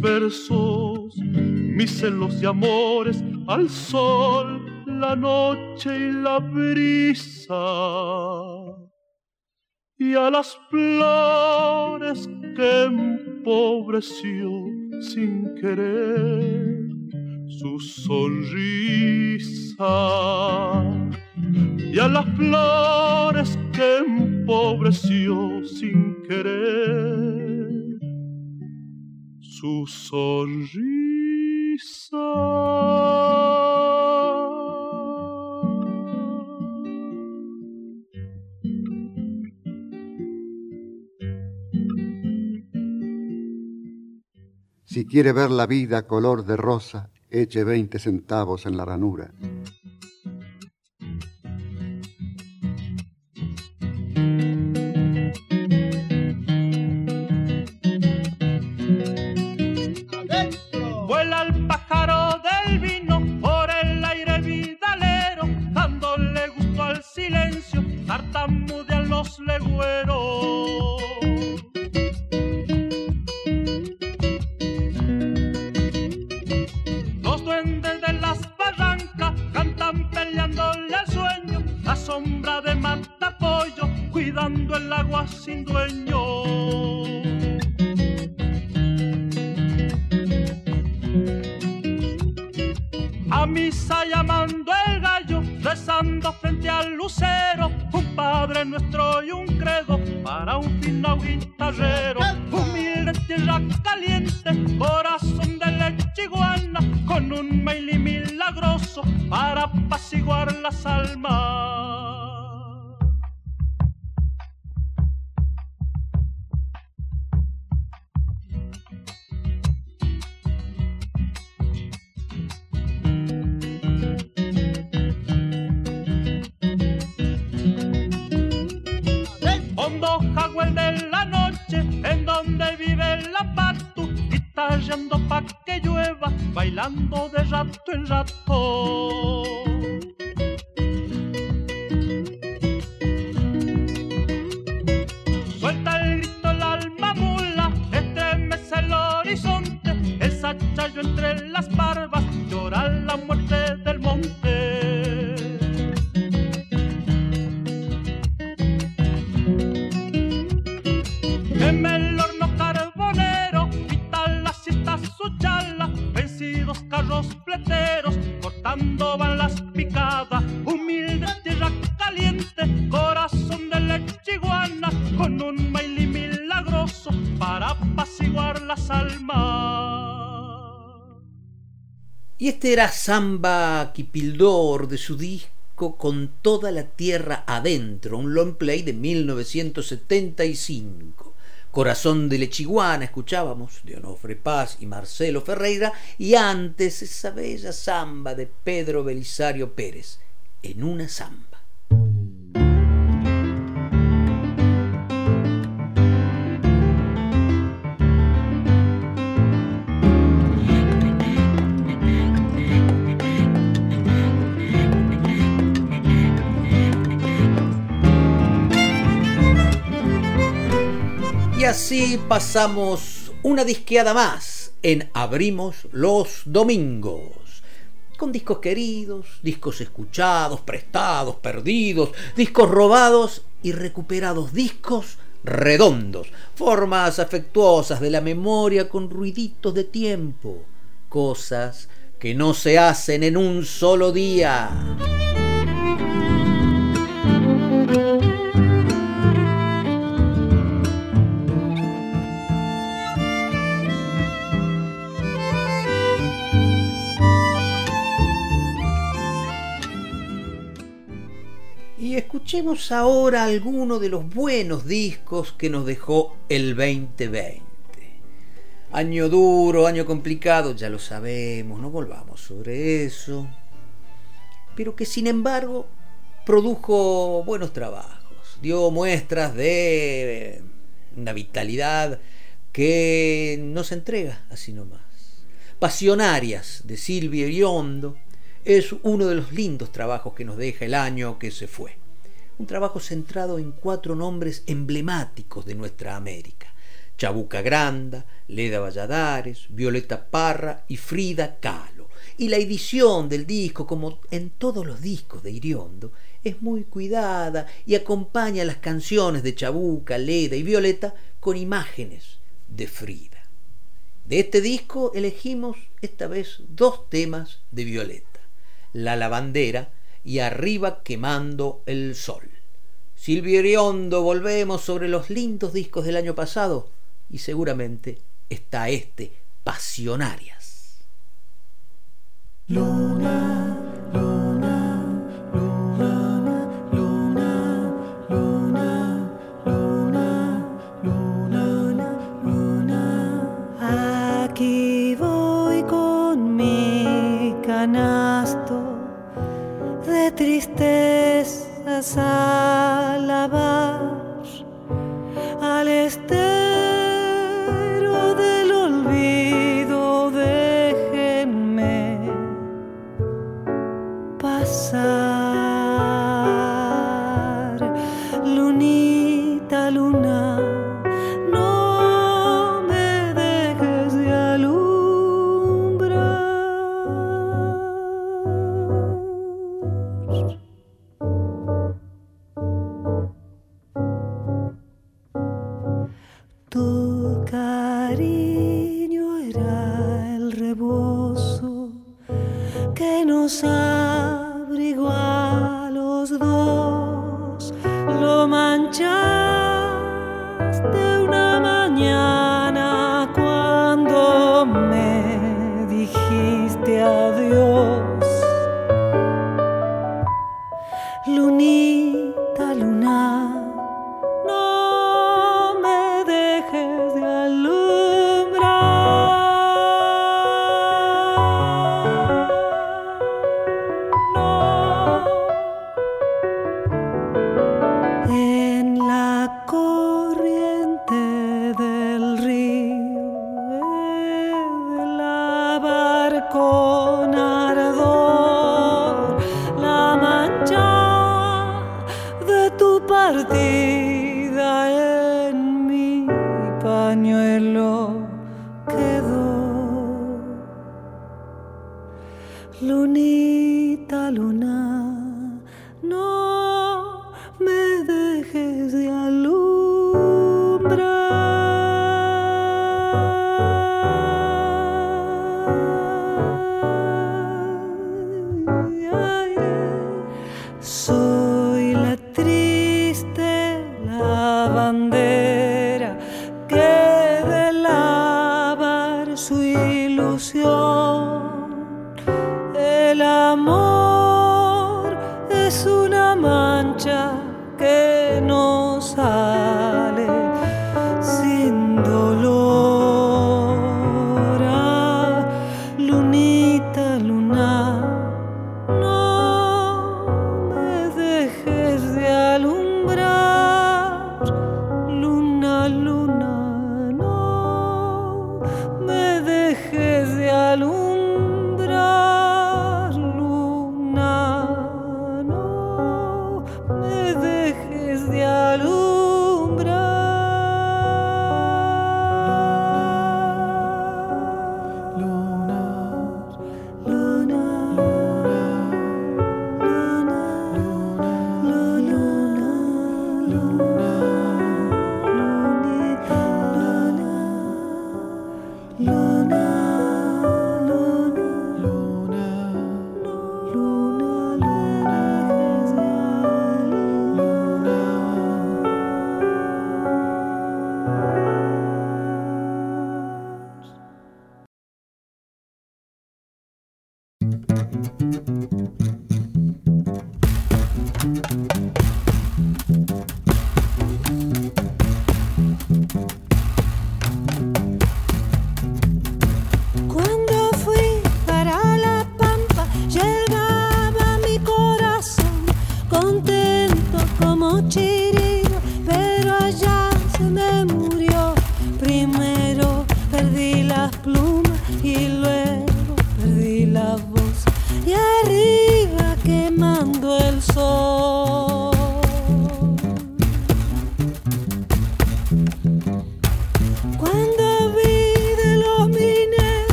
versos mis celos de amores al sol, la noche y la brisa. Y a las flores que empobreció sin querer su sonrisa. Y a las flores que empobreció sin querer su sonrisa.
Si quiere ver la vida color de rosa, eche 20 centavos en la ranura.
Los duendes de las barrancas cantan peleándole al sueño, la sombra de matapollo cuidando el agua sin dueño. Tallando pa' que llueva,
bailando de rato en rato. Suelta el grito el alma mula, estremece el horizonte, el sachayo entre las barbas, llora la muerte
este era Samba Kipildor de su disco Con toda la tierra adentro, un long play de 1975. Corazón de Lechiguana escuchábamos de Onofre Paz y Marcelo Ferreira y antes esa bella samba de Pedro Belisario Pérez, en una samba. Así pasamos una disqueada más en Abrimos los Domingos. Con discos queridos, discos escuchados, prestados, perdidos, discos robados y recuperados, discos redondos, formas afectuosas de la memoria con ruiditos de tiempo, cosas que no se hacen en un solo día. Escuchemos ahora alguno de los buenos discos que nos dejó el 2020. Año duro, año complicado, ya lo sabemos, no volvamos sobre eso. Pero que sin embargo produjo buenos trabajos, dio muestras de una vitalidad que nos entrega así nomás. Pasionarias de Silvia Iriondo, es uno de los lindos trabajos que nos deja el año que se fue. Un trabajo centrado en cuatro nombres emblemáticos de nuestra América. Chabuca Granda, Leda Valladares, Violeta Parra y Frida Kahlo. Y la edición del disco, como en todos los discos de Iriondo, es muy cuidada y acompaña las canciones de Chabuca, Leda y Violeta con imágenes de Frida. De este disco elegimos esta vez dos temas de Violeta. La lavandera y arriba quemando el sol. Silvio Iriondo, volvemos sobre los lindos discos del año pasado y seguramente está este Pasionarias.
Luna, luna, luna, luna, luna, luna, luna, luna. Aquí voy con mi canasto de tristezas a lavar al estero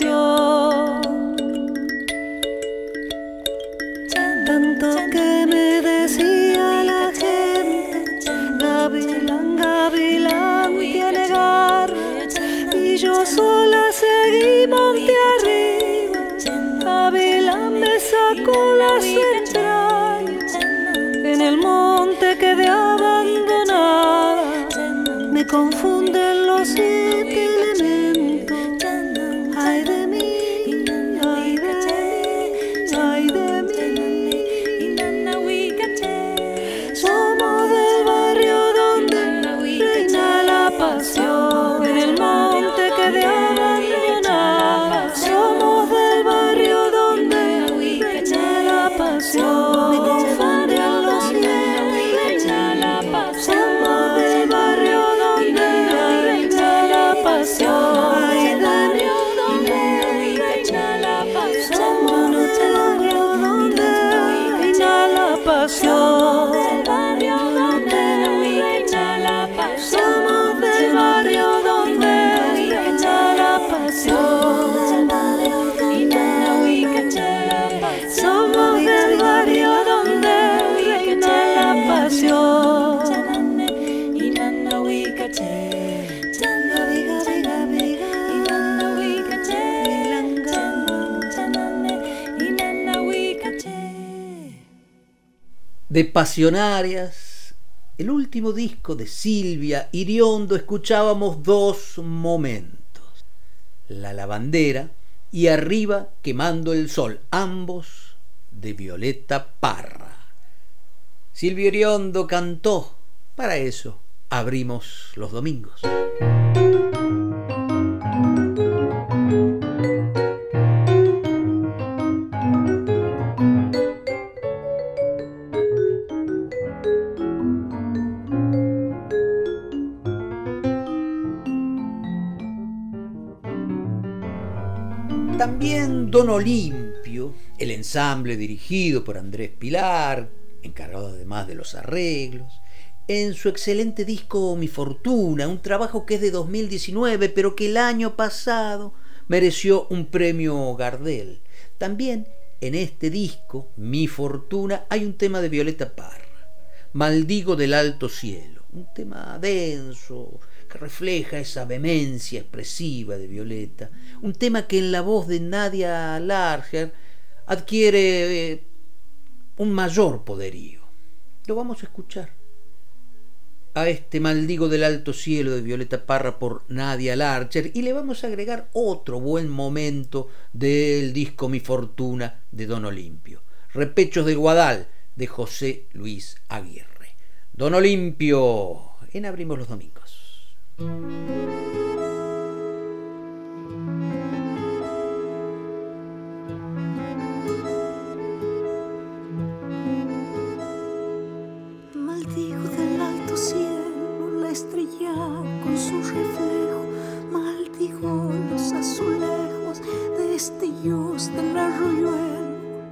la
De
Pasionarias, el último disco de Silvia Iriondo, escuchábamos dos momentos. La lavandera y Arriba quemando el sol, ambos de Violeta Parra. Silvia Iriondo cantó, para eso abrimos los domingos. Olimpio, el ensamble dirigido por Andrés Pilar, encargado además de los arreglos, en su excelente disco Mi Fortuna, un trabajo que es de 2019, pero que el año pasado mereció un premio Gardel. También en este disco, Mi Fortuna, hay un tema de Violeta Parra, Maldigo del Alto Cielo, un tema denso, que refleja esa vehemencia expresiva de Violeta, un tema que en la voz de Nadia Larger adquiere eh, un mayor poderío. Lo vamos a escuchar. A este maldigo del alto cielo de Violeta Parra por Nadia Larcher y le vamos a agregar otro buen momento del disco Mi Fortuna de Don Olimpio. Repechos del Guadal de José Luis Aguirre. Don Olimpio en Abrimos los Domingos.
Maldigo del alto cielo la estrella con su reflejo. Maldigo los azulejos destellos del arroyuelo.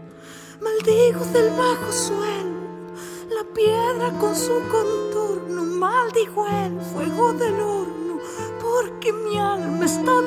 Maldigo del bajo suelo la piedra con su contorno. Maldigo el fuego del horno porque mi alma está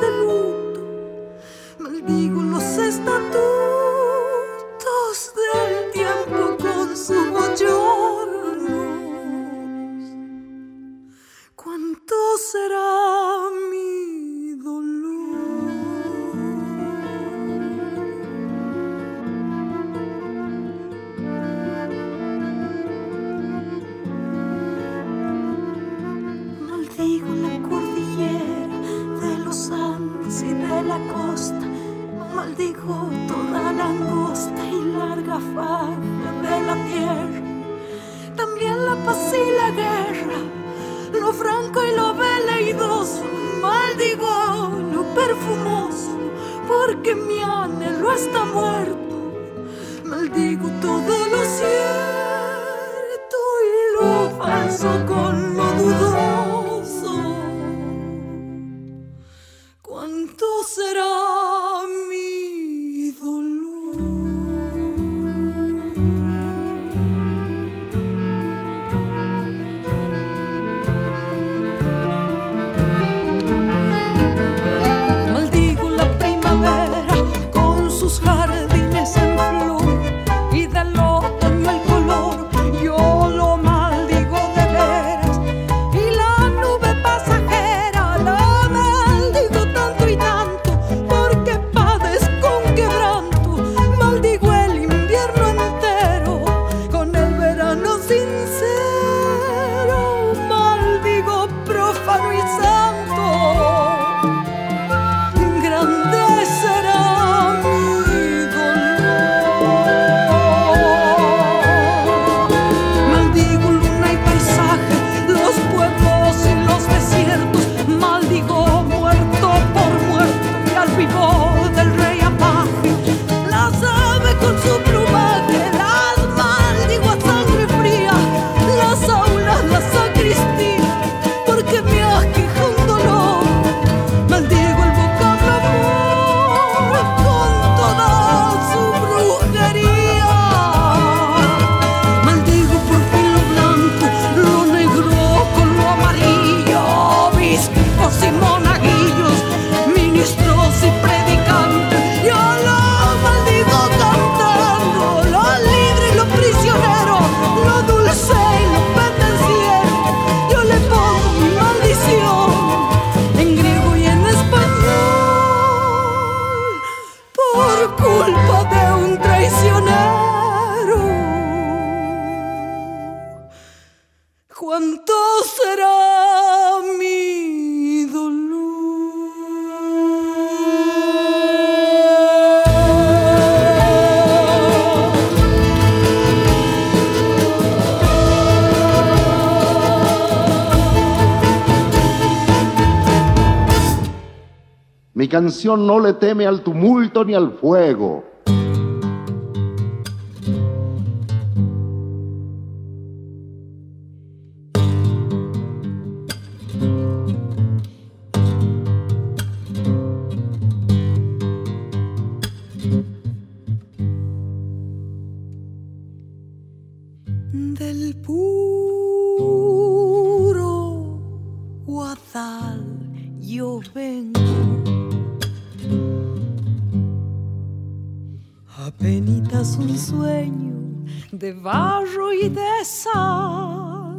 no le teme al tumulto ni al fuego.
guadal yo vengo. Apenitas un sueño de barro y de sal,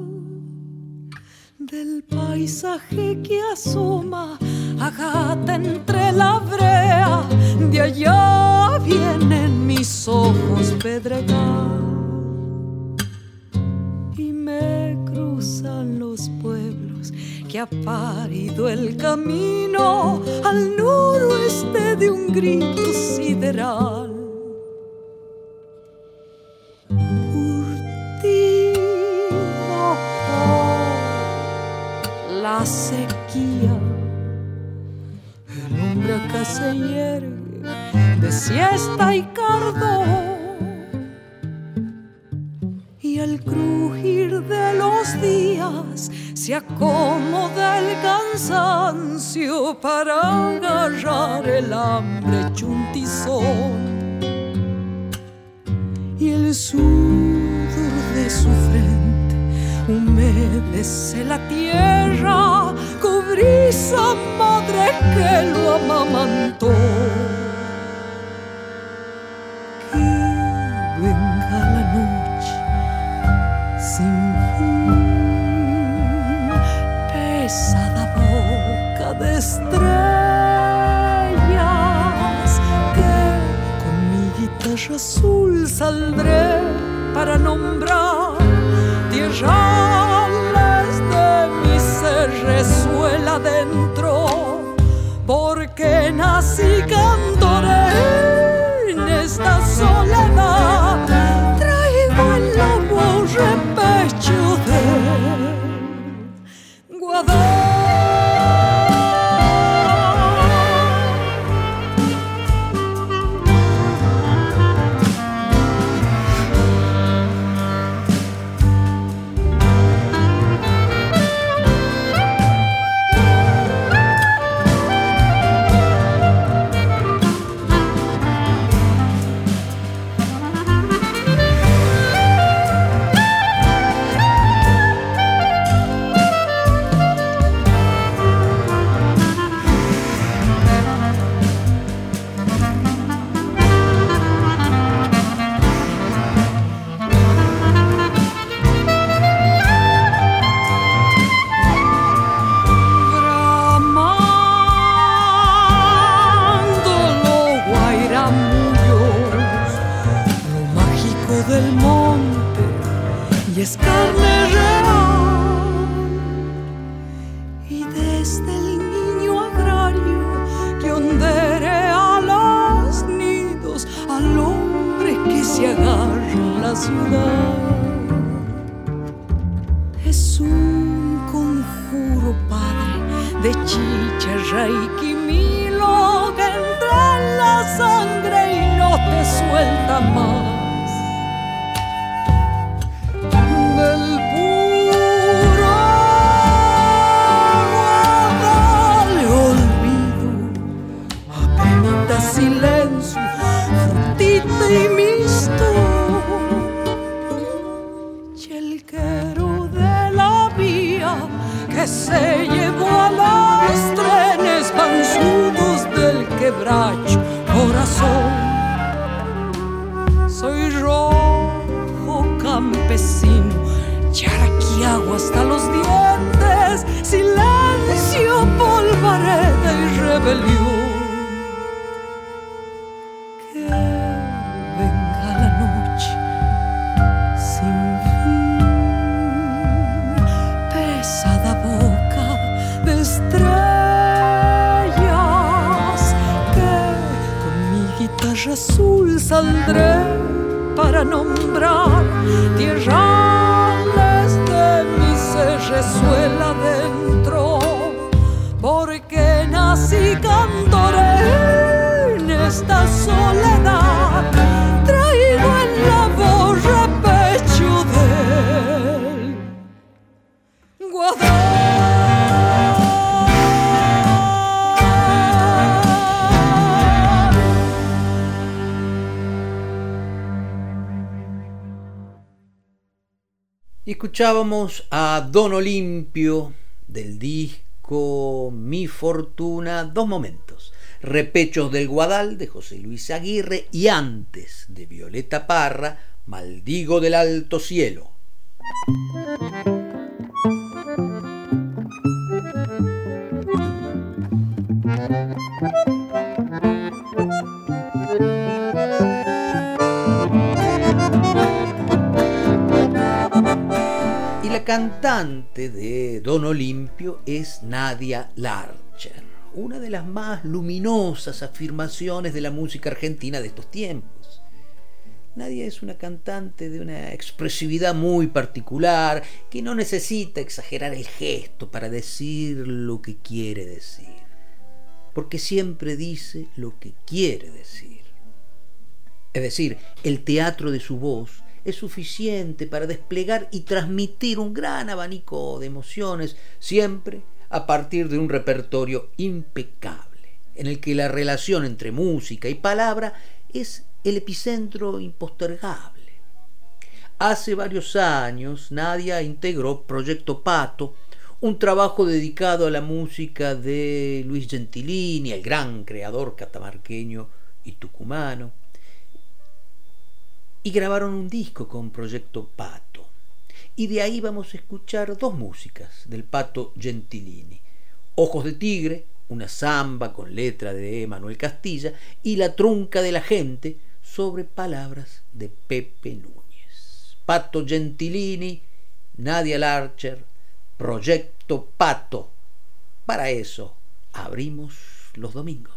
del paisaje que asoma agata entre la brea, de allá vienen mis ojos pedregal y me cruzan los pueblos que ha parido el camino al noroeste de un grito sideral. Se hierve de siesta y cardón. Y al crujir de los días se acomoda el cansancio para agarrar el hambre chuntizón. Y el sudor de su frente humedece la tierra cobriza madre que lo amamantó. Que venga la noche sin fin, pesada boca de estrellas, que con mi guitarra azul saldré para nombrar tierrales de mi ser resuela dentro, porque nací cantoré en esta soledad. Traigo el lobo repecho de Guadalajara. Se llevó a los trenes panzudos del quebracho corazón. Soy rojo campesino, charaquiago hasta los dientes, silencio, polvareda y rebelión. Azul saldré para nombrar tierrales de mi ser resuela dentro, porque nací cantoré
escuchábamos a Don Olimpio del disco Mi Fortuna, dos momentos. Repechos del Guadal de José Luis Aguirre y antes de Violeta Parra, Maldigo del Alto Cielo. La cantante de Don Olimpio es Nadia Larcher, una de las más luminosas afirmaciones de la música argentina de estos tiempos. Nadia es una cantante de una expresividad muy particular que no necesita exagerar el gesto para decir lo que quiere decir, porque siempre dice lo que quiere decir. Es decir, el teatro de su voz es suficiente para desplegar y transmitir un gran abanico de emociones, siempre a partir de un repertorio impecable, en el que la relación entre música y palabra es el epicentro impostergable. Hace varios años Nadia integró Proyecto Pato, un trabajo dedicado a la música de Luis Gentilini, el gran creador catamarqueño y tucumano y grabaron un disco con Proyecto Pato. Y de ahí vamos a escuchar dos músicas del Pato Gentilini. Ojos de Tigre, una samba con letra de Manuel Castilla, y La Trunca de la Gente sobre palabras de Pepe Núñez. Pato Gentilini, Nadia Larcher, Proyecto Pato. Para eso abrimos los domingos.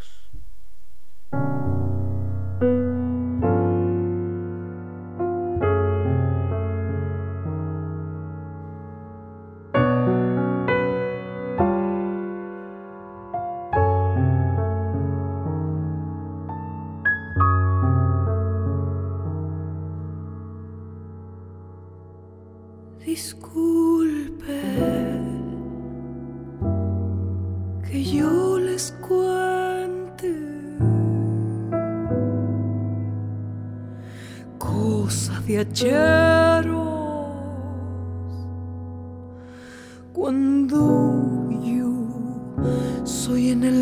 Cuando yo soy en el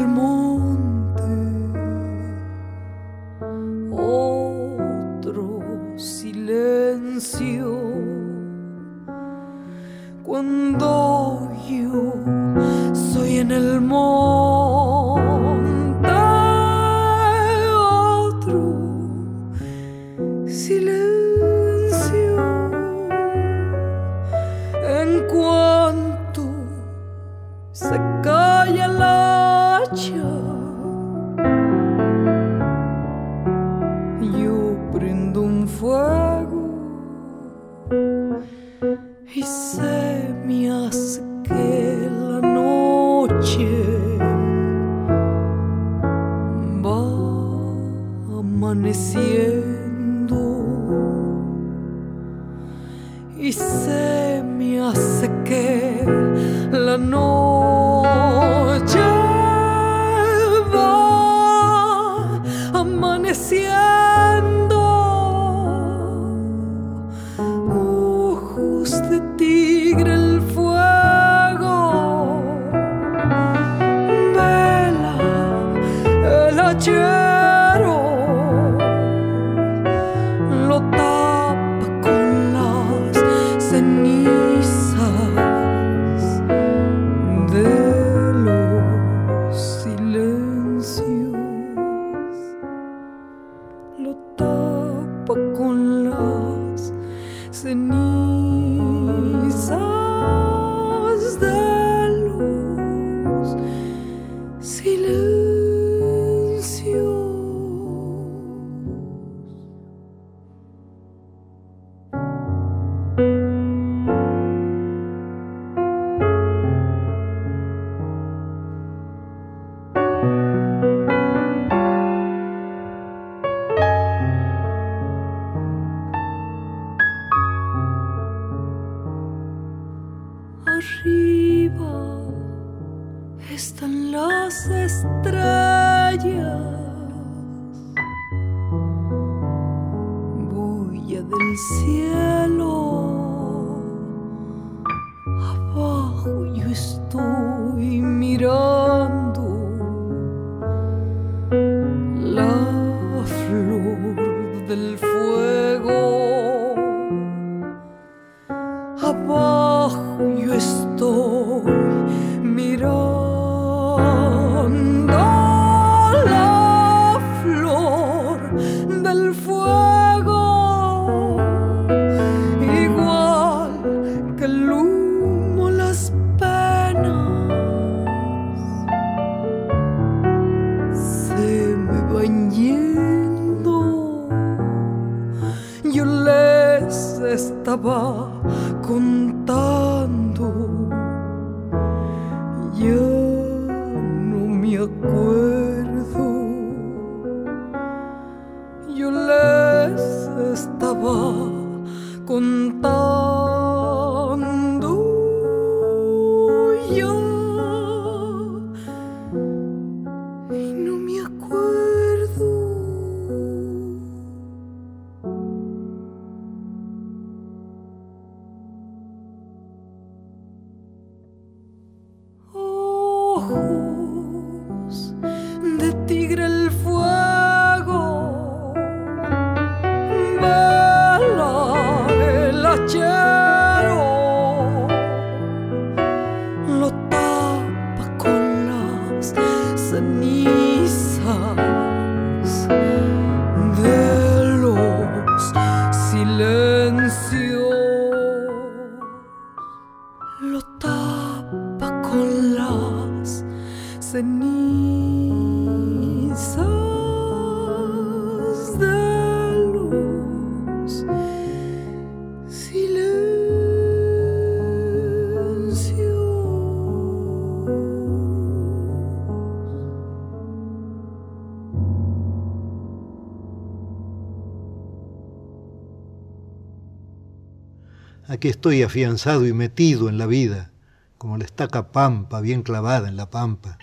que estoy
afianzado y metido en la vida, como la estaca pampa bien clavada en la pampa.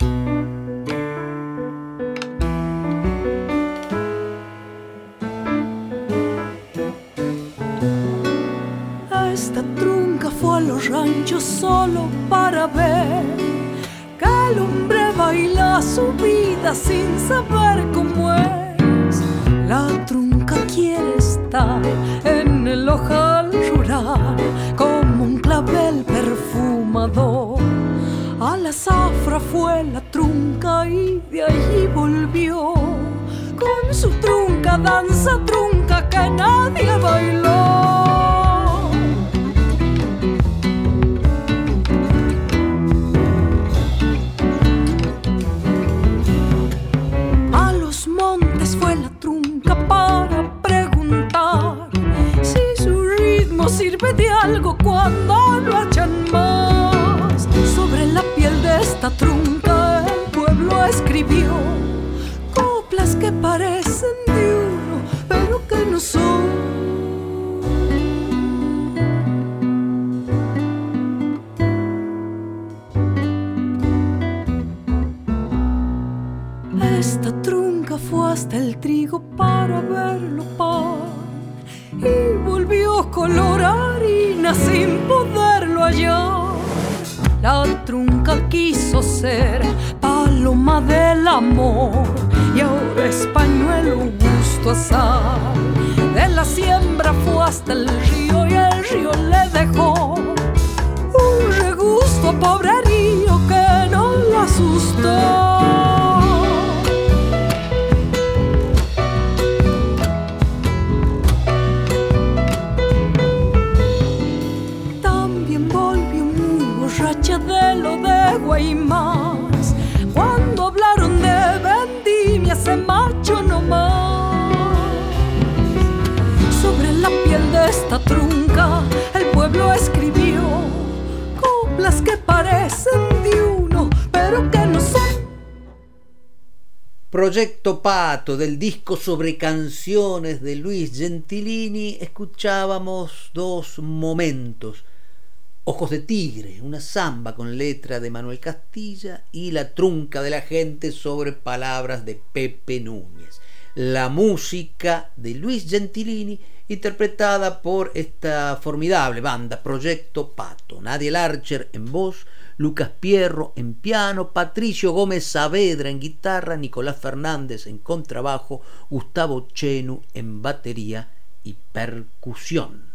Esta trunca fue a los ranchos solo para ver que el hombre baila su vida sin saber del
disco sobre canciones de Luis Gentilini escuchábamos dos momentos. Ojos de Tigre, una samba con letra de Manuel Castilla y La Trunca de la Gente sobre palabras de Pepe Núñez. La música de Luis Gentilini interpretada por esta formidable banda Proyecto Pato. Nadia Larcher en voz, Lucas Pierro en piano, Patricio Gómez Saavedra en guitarra, Nicolás Fernández en contrabajo, Gustavo Chenu en batería y percusión.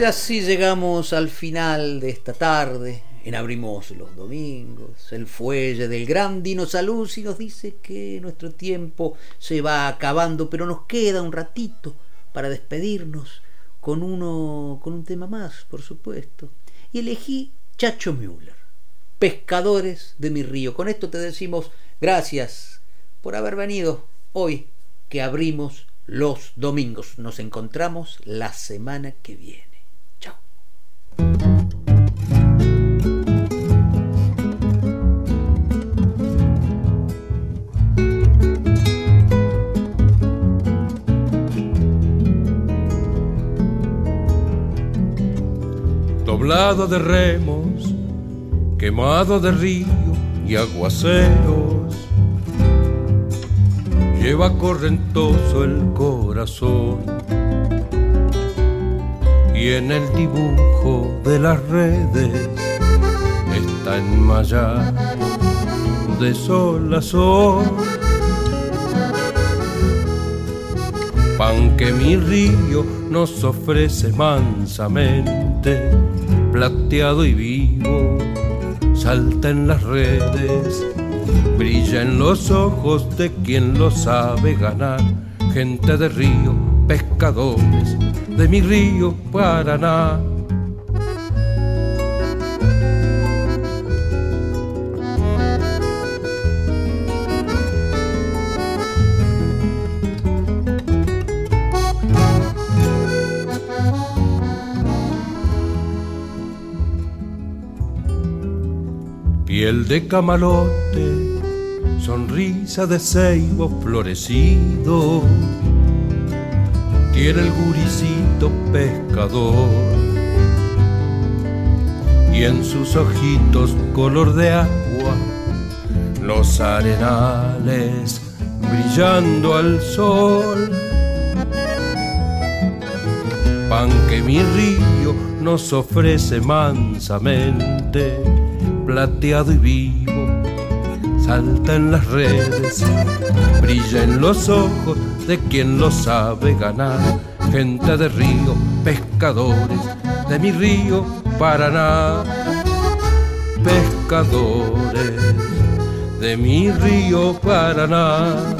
Y así llegamos al final de esta tarde. En Abrimos los Domingos. El fuelle del gran Dino Saluzzi nos dice que nuestro tiempo se va acabando, pero nos queda un ratito para despedirnos con uno con un tema más, por supuesto. Y elegí Chacho Müller, Pescadores de mi río. Con esto te decimos gracias por haber venido hoy que abrimos los domingos. Nos encontramos la semana que viene.
De remos, quemado de río y aguaceros, lleva correntoso el corazón y en el dibujo de las redes está enmayado de sol a sol. Pan que mi río nos ofrece mansamente, plateado y vivo, salta en las redes, brilla en los ojos de quien lo sabe ganar, gente de río, pescadores de mi río Paraná. Piel de camalote, sonrisa de ceibo florecido tiene el guricito pescador y en sus ojitos color de agua los arenales brillando al sol. Pan que mi río nos ofrece mansamente, plateado y vivo, salta en las redes, brilla en los ojos de quien lo sabe ganar. Gente de río, pescadores de mi río Paraná. Pescadores de mi río Paraná.